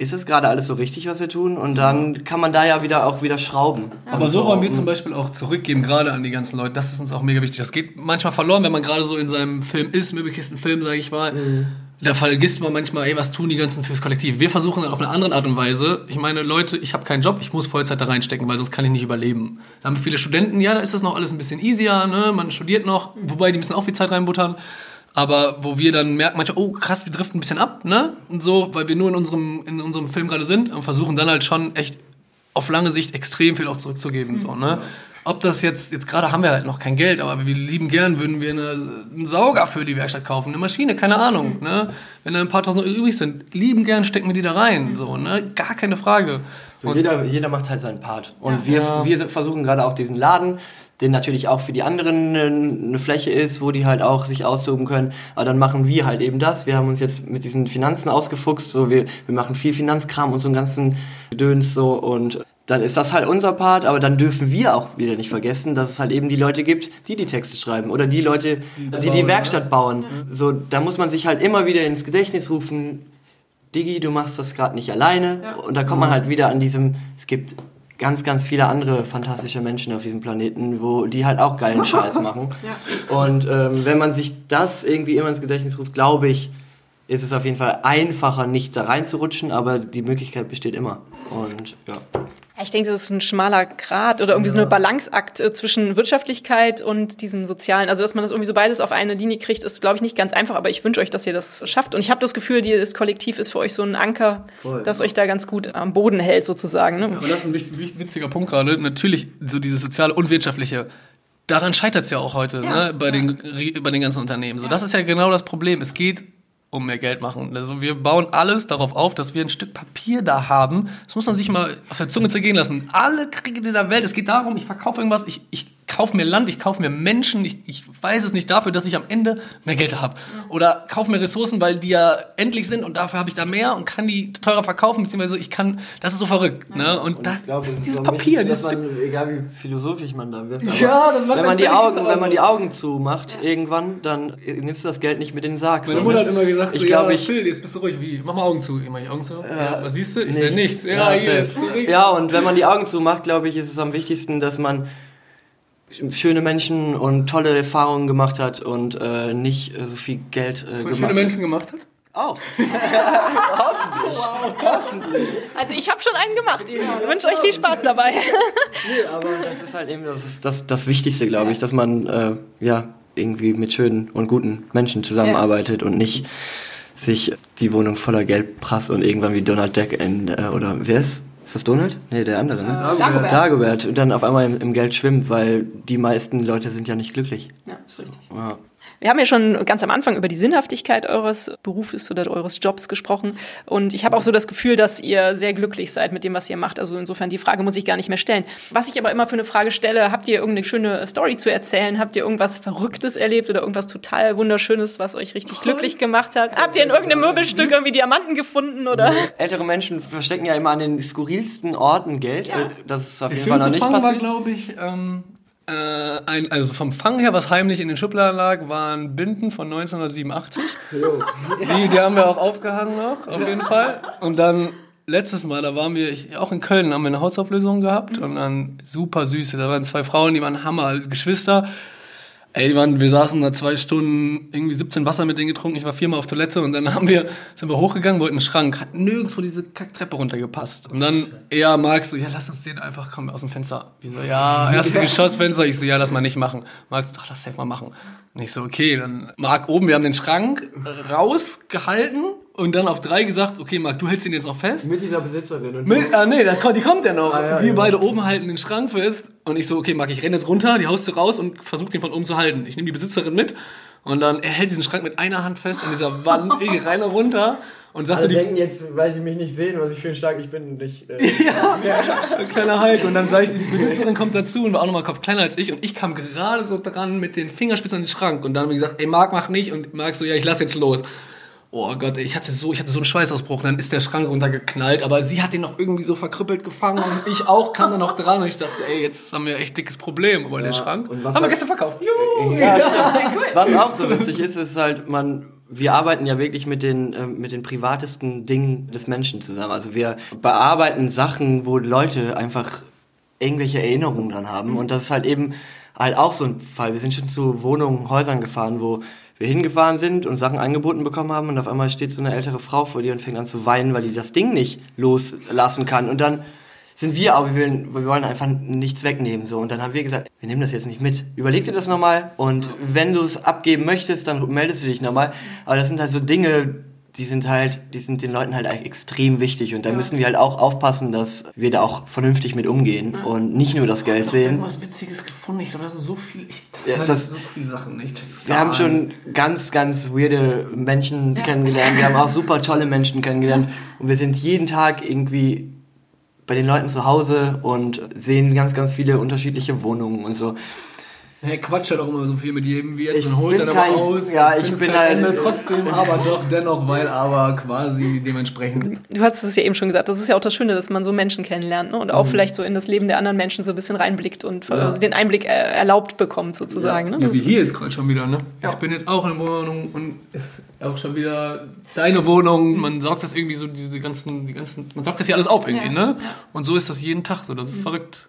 ist es gerade alles so richtig, was wir tun? Und dann kann man da ja wieder auch wieder schrauben. Aber so, wollen wir zum Beispiel auch zurückgeben, gerade an die ganzen Leute. Das ist uns auch mega wichtig. Das geht manchmal verloren, wenn man gerade so in seinem Film ist, Möbelkistenfilm, sage ich mal. Mhm. Da vergisst man manchmal, ey, was tun die ganzen fürs Kollektiv? Wir versuchen dann auf eine andere Art und Weise. Ich meine, Leute, ich habe keinen Job, ich muss Vollzeit da reinstecken, weil sonst kann ich nicht überleben. Da haben viele Studenten, ja, da ist das noch alles ein bisschen easier, ne? Man studiert noch, wobei die müssen auch viel Zeit reinbuttern aber wo wir dann merken manchmal, oh krass, wir driften ein bisschen ab, ne? Und so, weil wir nur in unserem, in unserem Film gerade sind und versuchen dann halt schon echt auf lange Sicht extrem viel auch zurückzugeben, mhm. so, ne? Ob das jetzt, jetzt gerade haben wir halt noch kein Geld, aber wir lieben gern, würden wir eine, einen Sauger für die Werkstatt kaufen, eine Maschine, keine Ahnung, mhm. ne? Wenn da ein paar tausend übrig sind, lieben gern stecken wir die da rein, so, ne? Gar keine Frage. So, jeder, jeder macht halt seinen Part. Und ja. wir, wir versuchen gerade auch diesen Laden den natürlich auch für die anderen eine Fläche ist, wo die halt auch sich austoben können. Aber dann machen wir halt eben das. Wir haben uns jetzt mit diesen Finanzen ausgefuchst. So, wir, wir machen viel Finanzkram und so einen ganzen Döns so und dann ist das halt unser Part, aber dann dürfen wir auch wieder nicht vergessen, dass es halt eben die Leute gibt, die die Texte schreiben oder die Leute, die die Werkstatt bauen. So, da muss man sich halt immer wieder ins Gedächtnis rufen, Digi, du machst das gerade nicht alleine. Ja. Und da kommt man halt wieder an diesem, es gibt ganz, ganz viele andere fantastische Menschen auf diesem Planeten, wo die halt auch geilen Scheiß [LAUGHS] machen. Ja. Und ähm, wenn man sich das irgendwie immer ins Gedächtnis ruft, glaube ich, ist es auf jeden Fall einfacher, nicht da reinzurutschen, aber die Möglichkeit besteht immer. Und ja. Ich denke, das ist ein schmaler Grad oder irgendwie ja. so eine Balanceakt äh, zwischen Wirtschaftlichkeit und diesem sozialen. Also, dass man das irgendwie so beides auf eine Linie kriegt, ist, glaube ich, nicht ganz einfach, aber ich wünsche euch, dass ihr das schafft. Und ich habe das Gefühl, das Kollektiv ist für euch so ein Anker, Voll, das ja. euch da ganz gut am Boden hält, sozusagen. Ne? Aber das ist ein witziger Punkt gerade. Natürlich, so dieses soziale und wirtschaftliche daran scheitert es ja auch heute ja, ne, bei, ja. den, bei den ganzen Unternehmen. So, das ist ja genau das Problem. Es geht um mehr Geld machen. Also wir bauen alles darauf auf, dass wir ein Stück Papier da haben. Das muss man sich mal auf der Zunge zergehen lassen. Alle Kriege dieser Welt, es geht darum, ich verkaufe irgendwas, ich, ich kaufe mir Land, ich kaufe mir Menschen, ich, ich weiß es nicht dafür, dass ich am Ende mehr Geld habe. Oder kaufe mir Ressourcen, weil die ja endlich sind und dafür habe ich da mehr und kann die teurer verkaufen, beziehungsweise ich kann, das ist so verrückt. Ne? Und, Und da, ich glaube, es ist dieses Papier, dieses Stück. man, egal wie philosophisch man da wird, aber Ja, das macht wenn man die Augen, nichts wenn man die Augen zumacht irgendwann, dann nimmst du das Geld nicht mit in den Sarg. Meine so, Mutter hat immer gesagt, ich so, glaube, ja, ich Phil, jetzt bist du ruhig, wie? Mach mal Augen zu. Ich mach ich Augen zu. Ja, was siehst du? Ich sehe nichts. Ja, Ja, hier. ist ja, und wenn man die Augen zumacht, glaube ich, ist es am wichtigsten, dass man schöne Menschen und tolle Erfahrungen gemacht hat und äh, nicht äh, so viel Geld äh, man gemacht schöne hat. Menschen gemacht hat? Auch. [LAUGHS] Also ich habe schon einen gemacht. Ich wünsche euch viel Spaß dabei. [LAUGHS] Aber das ist halt eben das, ist das, das Wichtigste, glaube ich, dass man äh, ja irgendwie mit schönen und guten Menschen zusammenarbeitet und nicht sich die Wohnung voller Geld prasst und irgendwann wie Donald Duck in, äh, oder wer ist? Ist das Donald? Nee, der andere, ne? Dagobert. Dagobert. Und dann auf einmal im, im Geld schwimmt, weil die meisten Leute sind ja nicht glücklich. Ja, ist richtig. Ja. Wir haben ja schon ganz am Anfang über die Sinnhaftigkeit eures Berufes oder eures Jobs gesprochen. Und ich habe auch so das Gefühl, dass ihr sehr glücklich seid mit dem, was ihr macht. Also insofern, die Frage muss ich gar nicht mehr stellen. Was ich aber immer für eine Frage stelle, habt ihr irgendeine schöne Story zu erzählen? Habt ihr irgendwas Verrücktes erlebt oder irgendwas total Wunderschönes, was euch richtig glücklich gemacht hat? Habt ihr in irgendeinem Möbelstück irgendwie Diamanten gefunden oder? Ältere Menschen verstecken ja immer an den skurrilsten Orten Geld. Äh, Das ist auf jeden Fall noch nicht passiert. glaube ich, ähm, äh, ein, also vom Fang her, was heimlich in den Schubladen lag, waren Binden von 1987. Die, die haben wir auch aufgehangen noch, auf jeden Fall. Und dann letztes Mal, da waren wir, ich, auch in Köln, haben wir eine Hausauflösung gehabt und dann super süße, da waren zwei Frauen, die waren Hammer, Geschwister. Ey, waren, wir saßen da zwei Stunden, irgendwie 17 Wasser mit denen getrunken, ich war viermal auf Toilette und dann [LAUGHS] haben wir, sind wir hochgegangen, wollten einen Schrank, hat nirgendwo diese Kacktreppe runtergepasst. Und dann, ja, Marc so, ja, lass uns den einfach, komm, aus dem Fenster. Wir so, ja, [LAUGHS] erste Geschossfenster, ich so, ja, lass mal nicht machen. Marc so, ach, lass safe mal machen. Und ich so, okay, dann, Marc oben, wir haben den Schrank rausgehalten und dann auf drei gesagt, okay, Marc, du hältst ihn jetzt noch fest. Mit dieser Besitzerin. Und Mit, ah, nee, da, kommt- die kommt ja noch. ja, wir ja. beide oben halten den Schrank fest. Und ich so, okay, Marc, ich renne jetzt runter, die Haustür raus und versuche den von oben zu halten. Ich nehme die Besitzerin mit und dann, er hält diesen Schrank mit einer Hand fest an dieser Wand. [LAUGHS] Ich renne runter und sagte Alle die denken jetzt, weil die mich nicht sehen, was ich für ein stark ich bin. Und ich, äh, [LAUGHS] kleiner Hulk. Und dann sage ich, die Besitzerin kommt dazu und war auch nochmal Kopf kleiner als ich. Und ich kam gerade so dran mit den Fingerspitzen an den Schrank. Und dann haben wir gesagt, ey, Marc, mach nicht. Und Marc so, ja, ich lass jetzt los. Oh Gott, ich hatte so, ich hatte so einen Schweißausbruch. Dann ist der Schrank runtergeknallt. Aber sie hat den noch irgendwie so verkrüppelt gefangen. Und ich auch kam dann noch dran. Und ich dachte, ey, jetzt haben wir echt dickes Problem. Aber den Schrank und was haben wir gestern verkauft. Juhu. Ja, stimmt. Was auch so witzig ist, ist halt, man, wir arbeiten ja wirklich mit den, ähm, mit den privatesten Dingen des Menschen zusammen. Also wir bearbeiten Sachen, wo Leute einfach irgendwelche Erinnerungen dran haben. Und das ist halt eben halt auch so ein Fall. Wir sind schon zu Wohnungen, Häusern gefahren, wo wir hingefahren sind und Sachen angeboten bekommen haben und auf einmal steht so eine ältere Frau vor dir und fängt an zu weinen, weil die das Ding nicht loslassen kann. Und dann sind wir aber, wir wollen, wir wollen einfach nichts wegnehmen. So. Und dann haben wir gesagt, wir nehmen das jetzt nicht mit. Überleg dir das nochmal und wenn du es abgeben möchtest, dann meldest du dich nochmal. Aber das sind halt so Dinge, die sind halt, die sind den Leuten halt extrem wichtig. Und da müssen wir halt auch aufpassen, dass wir da auch vernünftig mit umgehen und nicht nur das Geld sehen. Irgendwas Witziges gefunden. Ich glaube, das sind so viele, ich, das Ja, sind das- so viele Sachen. Ich check's Wir haben nicht. schon ganz, ganz weirde Menschen kennengelernt. Wir haben auch super tolle Menschen kennengelernt. Und wir sind jeden Tag irgendwie bei den Leuten zu Hause und sehen ganz, ganz viele unterschiedliche Wohnungen und so. Er quatscht halt auch immer so viel mit jedem, wie jetzt Ich und holt dann aber kein- aus. ja, ich bin kein halt- Ende trotzdem, aber doch dennoch, weil aber quasi dementsprechend. Du hast es ja eben schon gesagt, das ist ja auch das Schöne, dass man so Menschen kennenlernt ne? und auch vielleicht so in das Leben der anderen Menschen so ein bisschen reinblickt und äh, den Einblick äh, erlaubt bekommt sozusagen. Ne? Ja, wie ist- hier jetzt gerade schon wieder, ne? Ich bin jetzt auch in der Wohnung und ist auch schon wieder deine Wohnung. Man saugt das irgendwie so, diese ganzen, die ganzen, man saugt das hier alles auf irgendwie, Ja, ne? Und so ist das jeden Tag so, das ist verrückt.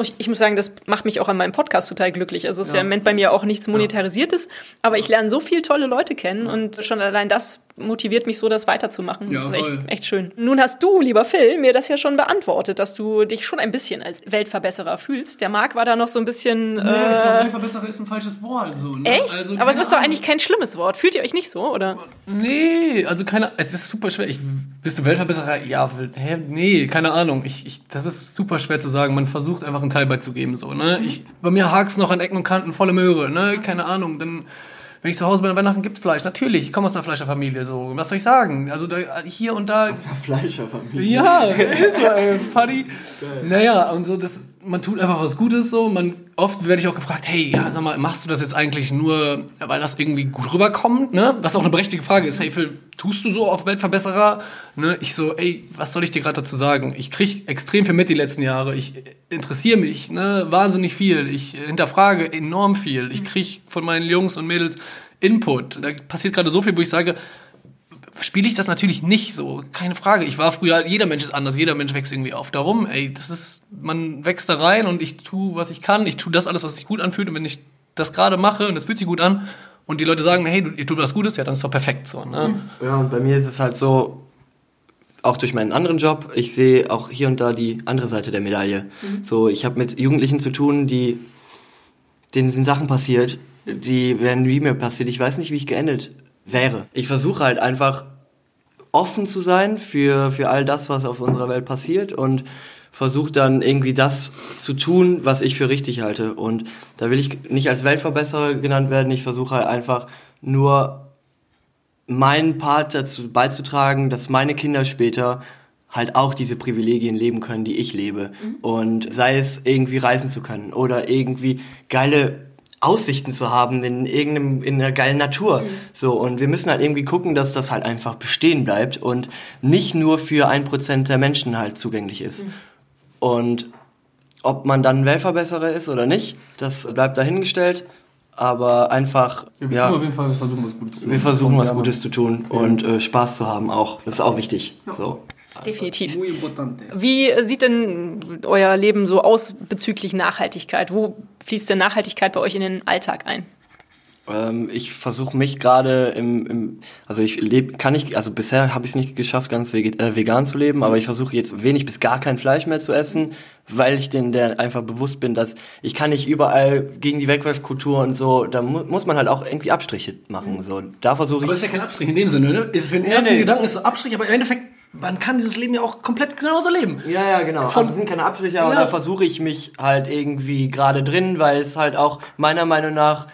Ich, ich muss sagen, das macht mich auch an meinem Podcast total glücklich. Also es ist ja im Moment bei mir auch nichts Monetarisiertes, aber ich lerne so viele tolle Leute kennen und schon allein das motiviert mich so, das weiterzumachen. Das ist echt, echt schön. Nun hast du, lieber Phil, mir das ja schon beantwortet, dass du dich schon ein bisschen als Weltverbesserer fühlst. Der Marc war da noch so ein bisschen... Nee, ich äh, glaube, Weltverbesserer ist ein falsches Wort. So, ne? Echt? Also, aber es ist doch eigentlich kein schlimmes Wort. Fühlt ihr euch nicht so, oder? Nee, also keine es ist super schwer. Ich, bist du Weltverbesserer? Ja, hä? Nee, keine Ahnung. Ich, ich, das ist super schwer zu sagen. Man versucht einfach einen Teil beizugeben, so, ne? Ich, bei mir hak's noch an Ecken und Kanten, volle Möhre, ne? Keine Ahnung. Dann, wenn ich zu Hause bin an Weihnachten gibt's Fleisch. Natürlich, ich komme aus einer Fleischerfamilie, so. Was soll ich sagen? Also da, hier und da. Fleischerfamilie. Ja, [LAUGHS] ist so, ey, Funny. Naja, und so, das, man tut einfach was Gutes so. Man, oft werde ich auch gefragt, hey, ja, sag mal, machst du das jetzt eigentlich nur, weil das irgendwie gut rüberkommt, ne? Was auch eine berechtigte Frage ist. Hey, Phil, tust du so auf Weltverbesserer? Ne? Ich so, ey, was soll ich dir gerade dazu sagen? Ich krieg extrem viel mit die letzten Jahre. Ich interessiere mich, ne? Wahnsinnig viel. Ich hinterfrage enorm viel. Ich krieg von meinen Jungs und Mädels Input. Da passiert gerade so viel, wo ich sage, spiele ich das natürlich nicht so, keine Frage. Ich war früher, jeder Mensch ist anders, jeder Mensch wächst irgendwie auf. Darum, ey, das ist, man wächst da rein und ich tue, was ich kann. Ich tue das alles, was sich gut anfühlt. Und wenn ich das gerade mache und das fühlt sich gut an und die Leute sagen, hey, du, ihr tut was Gutes, ja, dann ist doch perfekt so. Ne? Ja, und bei mir ist es halt so, auch durch meinen anderen Job, ich sehe auch hier und da die andere Seite der Medaille. Mhm. So, ich habe mit Jugendlichen zu tun, die denen sind Sachen passiert, die werden wie mir passiert. Ich weiß nicht, wie ich geendet wäre. Ich versuche halt einfach offen zu sein für, für all das, was auf unserer Welt passiert und versuche dann irgendwie das zu tun, was ich für richtig halte. Und da will ich nicht als Weltverbesserer genannt werden, ich versuche halt einfach nur meinen Part dazu beizutragen, dass meine Kinder später halt auch diese Privilegien leben können, die ich lebe. Mhm. Und sei es irgendwie reisen zu können oder irgendwie geile Aussichten zu haben in irgendeinem in einer geilen Natur. Mhm. So und wir müssen halt irgendwie gucken, dass das halt einfach bestehen bleibt und nicht nur für ein Prozent der Menschen halt zugänglich ist. Mhm. Und ob man dann Weltverbesserer ist oder nicht, das bleibt dahingestellt. Aber einfach, ja, wir, ja, auf jeden Fall, wir versuchen was Gutes zu tun. Wir versuchen was Gutes zu tun und äh, Spaß zu haben auch. Das ist auch wichtig. Ja. So. Definitiv. Wie sieht denn euer Leben so aus bezüglich Nachhaltigkeit? Wo fließt denn Nachhaltigkeit bei euch in den Alltag ein? Ähm, ich versuche mich gerade im, im, also ich lebe, kann ich, also bisher habe ich es nicht geschafft, ganz äh, vegan zu leben, aber ich versuche jetzt wenig bis gar kein Fleisch mehr zu essen, weil ich den der einfach bewusst bin, dass ich kann nicht überall gegen die Wegwerfkultur und so, da mu muss man halt auch irgendwie Abstriche machen. So, da versuche ich. Aber das ist ja kein Abstrich in dem Sinne, ne? Für den ersten nee, nee. Gedanken ist so Abstrich, aber im Endeffekt man kann dieses Leben ja auch komplett genauso leben. Ja, ja, genau. Von, also es sind keine Abstriche, aber ja. da versuche ich mich halt irgendwie gerade drin, weil es halt auch meiner Meinung nach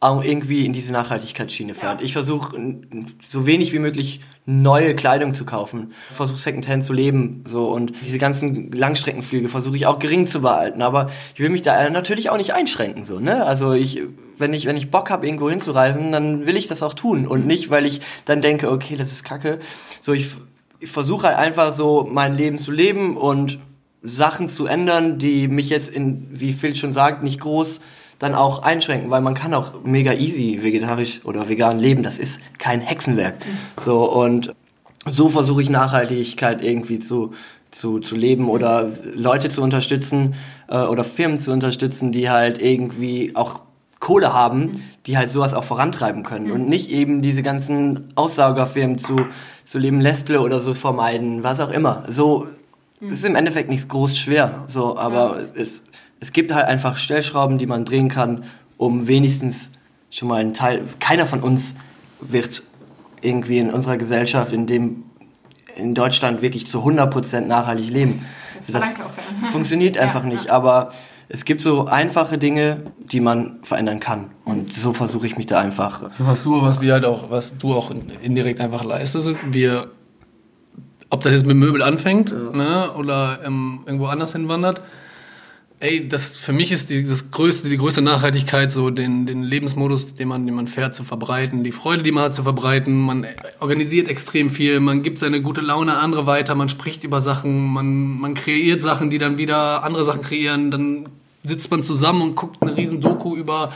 auch irgendwie in diese Nachhaltigkeitsschiene fährt. Ja. Ich versuche so wenig wie möglich neue Kleidung zu kaufen, versuche Secondhand zu leben, so und diese ganzen Langstreckenflüge versuche ich auch gering zu behalten, aber ich will mich da natürlich auch nicht einschränken, so ne? Also ich, wenn ich wenn ich Bock habe irgendwo hinzureisen, dann will ich das auch tun und nicht, weil ich dann denke, okay, das ist Kacke. So ich ich versuche halt einfach so mein Leben zu leben und Sachen zu ändern, die mich jetzt in, wie Phil schon sagt, nicht groß dann auch einschränken, weil man kann auch mega easy vegetarisch oder vegan leben. Das ist kein Hexenwerk. So und so versuche ich Nachhaltigkeit irgendwie zu zu, zu leben oder Leute zu unterstützen äh, oder Firmen zu unterstützen, die halt irgendwie auch Kohle haben, die halt sowas auch vorantreiben können und nicht eben diese ganzen Aussaugerfirmen zu zu leben Lestle oder so vermeiden, was auch immer. So es ist im Endeffekt nicht groß schwer, so, aber ja. es, es gibt halt einfach Stellschrauben, die man drehen kann, um wenigstens schon mal einen Teil. Keiner von uns wird irgendwie in unserer Gesellschaft, in dem in Deutschland wirklich zu 100% nachhaltig leben. Das, das funktioniert einfach ja, nicht, ja. aber es gibt so einfache Dinge, die man verändern kann. Und so versuche ich mich da einfach. Was du, was wir halt auch, was du auch indirekt einfach leistest, ist, wir, ob das jetzt mit Möbel anfängt ja. ne, oder ähm, irgendwo anders hinwandert, ey, das für mich ist die, das größte, die größte Nachhaltigkeit, so den, den Lebensmodus, den man, den man fährt, zu verbreiten, die Freude, die man hat, zu verbreiten. Man organisiert extrem viel, man gibt seine gute Laune an andere weiter, man spricht über Sachen, man, man kreiert Sachen, die dann wieder andere Sachen kreieren, dann sitzt man zusammen und guckt eine riesen Doku über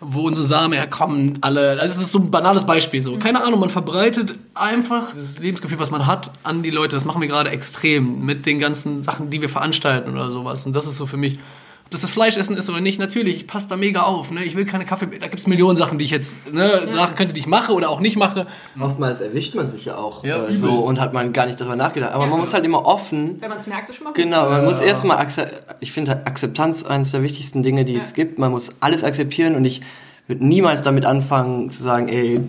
wo unsere Samen herkommen, alle. Das ist so ein banales Beispiel so. Keine Ahnung, man verbreitet einfach dieses Lebensgefühl, was man hat, an die Leute. Das machen wir gerade extrem mit den ganzen Sachen, die wir veranstalten oder sowas. Und das ist so für mich dass das Fleischessen ist oder nicht, natürlich, ich passe da mega auf. Ne? Ich will keine Kaffee, da gibt es Millionen Sachen, die ich jetzt, ne, ja. Sachen könnte, die ich mache oder auch nicht mache. Oftmals erwischt man sich ja auch ja, äh, so und hat man gar nicht darüber nachgedacht. Aber ja. man muss halt immer offen. Wenn man es merkt, ist schon mal gut. Genau, man muss erstmal, ich finde halt Akzeptanz eines der wichtigsten Dinge, die es gibt. Man muss alles akzeptieren und ich würde niemals damit anfangen zu sagen, ey,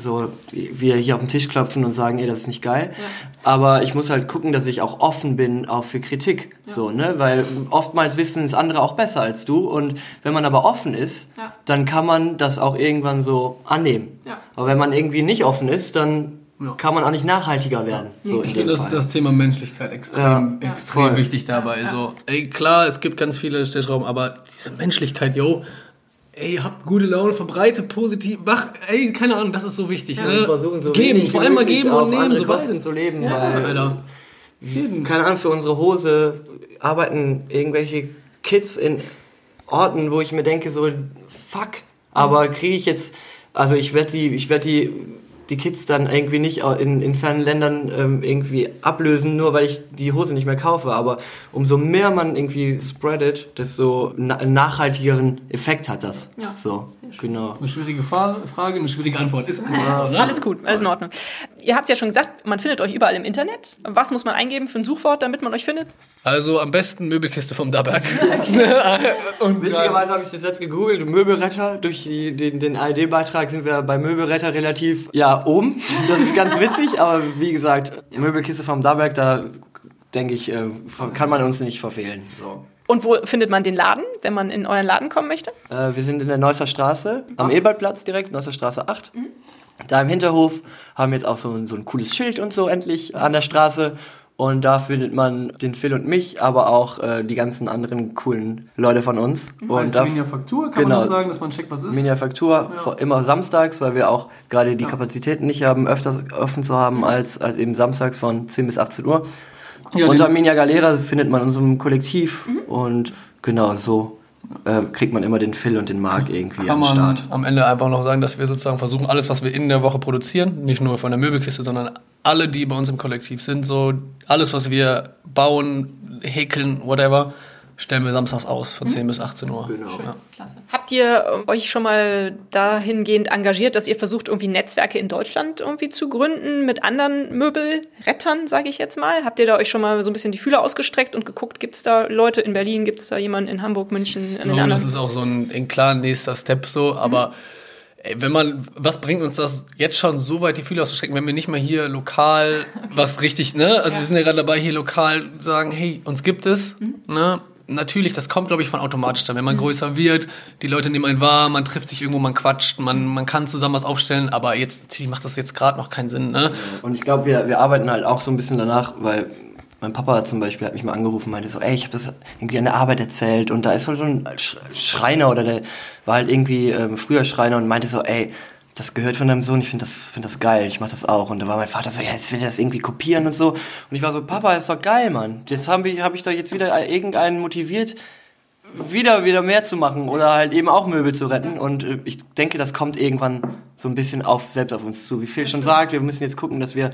so wir hier auf den Tisch klopfen und sagen, ey, das ist nicht geil. Ja. Aber ich muss halt gucken, dass ich auch offen bin, auch für Kritik. Ja. So, ne? Weil oftmals wissen es andere auch besser als du. Und wenn man aber offen ist, ja. dann kann man das auch irgendwann so annehmen. Aber wenn man irgendwie nicht offen ist, dann ja. kann man auch nicht nachhaltiger werden. So ich finde das, das Thema Menschlichkeit extrem, ja. extrem ja. wichtig dabei. So, ey, klar, es gibt ganz viele Stellschrauben, aber diese Menschlichkeit, yo, ey, habt gute Laune, verbreite positiv, mach, ey, keine Ahnung, das ist so wichtig. Ja, ne? versuchen so geben, vor allem mal geben und nehmen, so Kosten zu leben, ja, weil, Alter. keine Ahnung, für unsere Hose arbeiten irgendwelche Kids in Orten, wo ich mir denke, so, fuck, aber kriege ich jetzt, also ich werde die, ich werde die die Kids dann irgendwie nicht in, in fernen Ländern ähm, irgendwie ablösen, nur weil ich die Hose nicht mehr kaufe. Aber umso mehr man irgendwie spreadet, desto na nachhaltigeren Effekt hat das. Ja. So, genau. Eine schwierige Frage, eine schwierige Antwort. Ist [LAUGHS] ja. ne? Alles gut, alles in Ordnung. Ihr habt ja schon gesagt, man findet euch überall im Internet. Was muss man eingeben für ein Suchwort, damit man euch findet? Also am besten Möbelkiste vom Daberg. [LAUGHS] [LAUGHS] Und witzigerweise habe ich das jetzt gegoogelt, Möbelretter. Durch die, den, den ARD-Beitrag sind wir bei Möbelretter relativ ja oben. Das ist ganz witzig, aber wie gesagt, Möbelkiste vom Daberg, da denke ich, äh, kann man uns nicht verfehlen. So. Und wo findet man den Laden, wenn man in euren Laden kommen möchte? Äh, wir sind in der Neusser Straße, am Ebertplatz direkt, Neusser Straße 8. Mhm. Da im Hinterhof haben wir jetzt auch so, so ein cooles Schild und so endlich an der Straße. Und da findet man den Phil und mich, aber auch äh, die ganzen anderen coolen Leute von uns. Mhm. Und da, Miniafaktur, kann genau, man das sagen, dass man checkt, was ist? Miniafaktur, ja. immer samstags, weil wir auch gerade die ja. Kapazitäten nicht haben, öfter offen zu haben als, als eben samstags von 10 bis 18 Uhr. Ja, Unter Minia Galera findet man unserem Kollektiv mhm. und genau so äh, kriegt man immer den Phil und den Mark irgendwie Kann am Start. Am Ende einfach noch sagen, dass wir sozusagen versuchen, alles, was wir in der Woche produzieren, nicht nur von der Möbelkiste, sondern alle, die bei uns im Kollektiv sind, so alles, was wir bauen, häkeln, whatever, stellen wir samstags aus von 10 mhm. bis 18 Uhr. Genau. Ja. Klasse. Habt ihr äh, euch schon mal dahingehend engagiert, dass ihr versucht, irgendwie Netzwerke in Deutschland irgendwie zu gründen mit anderen Möbelrettern, sage ich jetzt mal? Habt ihr da euch schon mal so ein bisschen die Fühler ausgestreckt und geguckt, gibt es da Leute in Berlin, gibt es da jemanden in Hamburg, München? Ich glaube, das ist auch so ein, ein klar nächster Step so, aber mhm. Ey, wenn man, was bringt uns das jetzt schon so weit die Fühler auszustrecken, wenn wir nicht mal hier lokal [LAUGHS] was richtig, ne? Also ja. wir sind ja gerade dabei, hier lokal sagen, hey, uns gibt es, mhm. ne? Natürlich, das kommt, glaube ich, von automatisch dann. Wenn man mhm. größer wird, die Leute nehmen einen wahr, man trifft sich irgendwo, man quatscht, man, man kann zusammen was aufstellen, aber jetzt, natürlich macht das jetzt gerade noch keinen Sinn. Ne? Und ich glaube, wir, wir arbeiten halt auch so ein bisschen danach, weil mein Papa zum Beispiel hat mich mal angerufen und meinte so, ey, ich habe das irgendwie an der Arbeit erzählt und da ist so ein Schreiner oder der war halt irgendwie ähm, früher Schreiner und meinte so, ey, das gehört von deinem Sohn, ich finde das, find das geil, ich mache das auch. Und da war mein Vater so, ja, jetzt will er das irgendwie kopieren und so. Und ich war so, Papa, das ist doch geil, Mann. Jetzt habe ich, hab ich doch jetzt wieder irgendeinen motiviert, wieder, wieder mehr zu machen oder halt eben auch Möbel zu retten. Und äh, ich denke, das kommt irgendwann so ein bisschen auf, selbst auf uns zu. Wie Phil schon sagt, wir müssen jetzt gucken, dass wir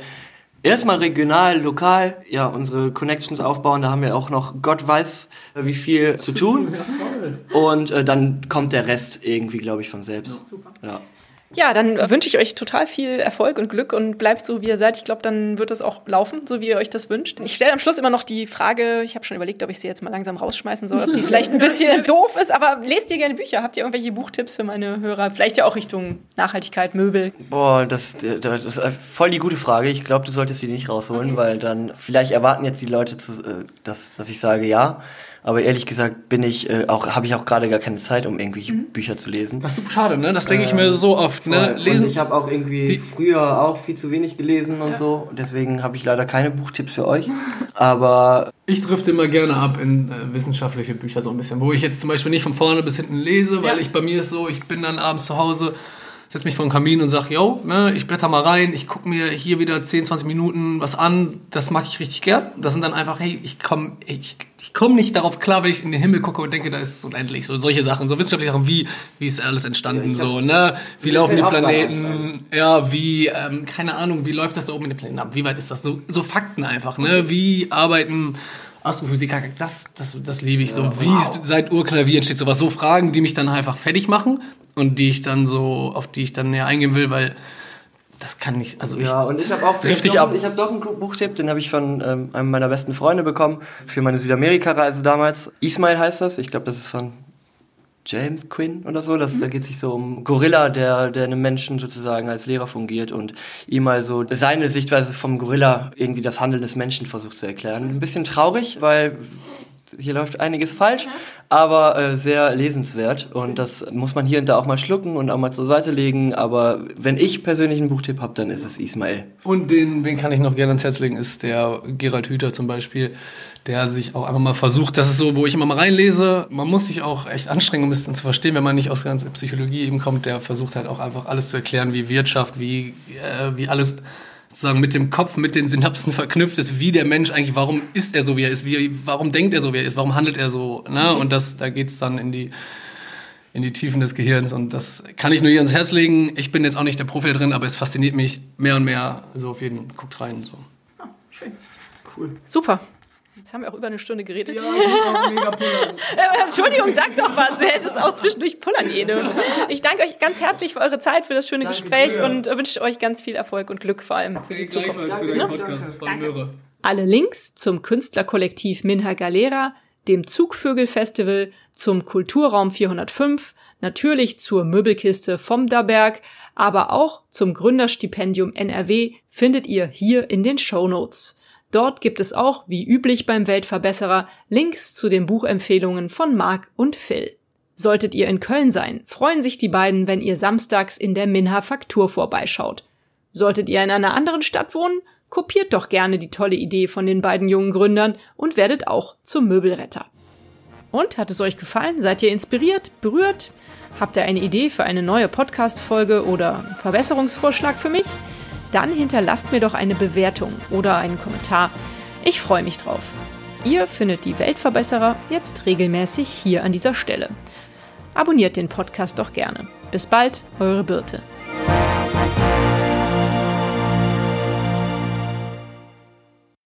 erstmal regional, lokal, ja, unsere Connections aufbauen. Da haben wir auch noch Gott weiß, äh, wie viel zu [LAUGHS] tun. Und äh, dann kommt der Rest irgendwie, glaube ich, von selbst. Ja, super. Ja. Ja, dann wünsche ich euch total viel Erfolg und Glück und bleibt so, wie ihr seid. Ich glaube, dann wird das auch laufen, so wie ihr euch das wünscht. Ich stelle am Schluss immer noch die Frage, ich habe schon überlegt, ob ich sie jetzt mal langsam rausschmeißen soll, ob die vielleicht ein bisschen [LAUGHS] doof ist, aber lest ihr gerne Bücher? Habt ihr irgendwelche Buchtipps für meine Hörer? Vielleicht ja auch Richtung Nachhaltigkeit, Möbel? Boah, das, das ist voll die gute Frage. Ich glaube, du solltest die nicht rausholen, okay. weil dann vielleicht erwarten jetzt die Leute, zu, äh, dass, dass ich sage ja. Aber ehrlich gesagt bin ich äh, auch, habe ich auch gerade gar keine Zeit, um irgendwelche mhm. Bücher zu lesen. Das ist super schade, ne? Das denke ich mir so oft. Ne? Lesen. Und ich habe auch irgendwie Wie? früher auch viel zu wenig gelesen und ja. so. Deswegen habe ich leider keine Buchtipps für euch. Aber ich drifte immer gerne ab in äh, wissenschaftliche Bücher so ein bisschen, wo ich jetzt zum Beispiel nicht von vorne bis hinten lese, weil ja. ich bei mir ist so, ich bin dann abends zu Hause setze mich vor den Kamin und sage, yo, ne, ich blätter mal rein, ich gucke mir hier wieder 10, 20 Minuten was an, das mag ich richtig gern. Das sind dann einfach, hey, ich komme ich, ich komm nicht darauf klar, wenn ich in den Himmel gucke und denke, da ist es unendlich. So solche Sachen, so wissenschaftliche Sachen, wie, wie ist alles entstanden, ja, so, ne? Wie laufen die Planeten, ja, wie, ähm, keine Ahnung, wie läuft das da oben in den Planeten ab? Wie weit ist das? So, so Fakten einfach, ne? Wie arbeiten Astrophysiker, das, das, das liebe ich so. Ja, wie ist seit Urknall, wie entsteht sowas? So Fragen, die mich dann einfach fertig machen und die ich dann so, auf die ich dann näher eingehen will, weil das kann nicht, also ich, ja, und ich habe auch ich ab. Ich habe doch einen Buchtipp, den habe ich von ähm, einem meiner besten Freunde bekommen für meine Südamerika-Reise damals. Ismail heißt das. Ich glaube, das ist von James Quinn oder so. Das, mhm. Da geht es sich so um Gorilla, der, der einem Menschen sozusagen als Lehrer fungiert und ihm mal so seine Sichtweise vom Gorilla irgendwie das Handeln des Menschen versucht zu erklären. Ein bisschen traurig, weil hier läuft einiges falsch, aber äh, sehr lesenswert und das muss man hier und da auch mal schlucken und auch mal zur Seite legen, aber wenn ich persönlich einen Buchtipp habe, dann ist es Ismail. Und den, wen kann ich noch gerne ans Herz legen, ist der Gerald Hüther zum Beispiel, der sich auch einfach mal versucht, das ist so, wo ich immer mal reinlese, man muss sich auch echt anstrengen, um es dann zu verstehen, wenn man nicht aus der ganzen Psychologie eben kommt, der versucht halt auch einfach alles zu erklären, wie Wirtschaft, wie, äh, wie alles sozusagen mit dem Kopf, mit den Synapsen verknüpft ist, wie der Mensch eigentlich, warum ist er so, wie er ist, wie, warum denkt er so, wie er ist, warum handelt er so, ne? Und das, da geht's dann in die, in die Tiefen des Gehirns und das kann ich nur hier ans Herz legen. Ich bin jetzt auch nicht der Profi drin, aber es fasziniert mich mehr und mehr. So auf jeden, guckt rein, so. Ah, schön. Cool. Super. Jetzt haben wir auch über eine Stunde geredet. Ja, mega pullern. [LAUGHS] Entschuldigung, sag doch was. Du hättest auch zwischendurch pullern jede. Ich danke euch ganz herzlich für eure Zeit, für das schöne danke Gespräch dir. und wünsche euch ganz viel Erfolg und Glück vor allem für die Zukunft. Danke, für Podcast. Danke. Alle Links zum Künstlerkollektiv Minha Galera, dem Zugvögel-Festival, zum Kulturraum 405, natürlich zur Möbelkiste vom Daberg, aber auch zum Gründerstipendium NRW findet ihr hier in den Show Notes. Dort gibt es auch, wie üblich beim Weltverbesserer, Links zu den Buchempfehlungen von Marc und Phil. Solltet ihr in Köln sein, freuen sich die beiden, wenn ihr samstags in der Minha Faktur vorbeischaut. Solltet ihr in einer anderen Stadt wohnen, kopiert doch gerne die tolle Idee von den beiden jungen Gründern und werdet auch zum Möbelretter. Und hat es euch gefallen? Seid ihr inspiriert, berührt? Habt ihr eine Idee für eine neue Podcast-Folge oder Verbesserungsvorschlag für mich? Dann hinterlasst mir doch eine Bewertung oder einen Kommentar. Ich freue mich drauf. Ihr findet die Weltverbesserer jetzt regelmäßig hier an dieser Stelle. Abonniert den Podcast doch gerne. Bis bald, eure Birte.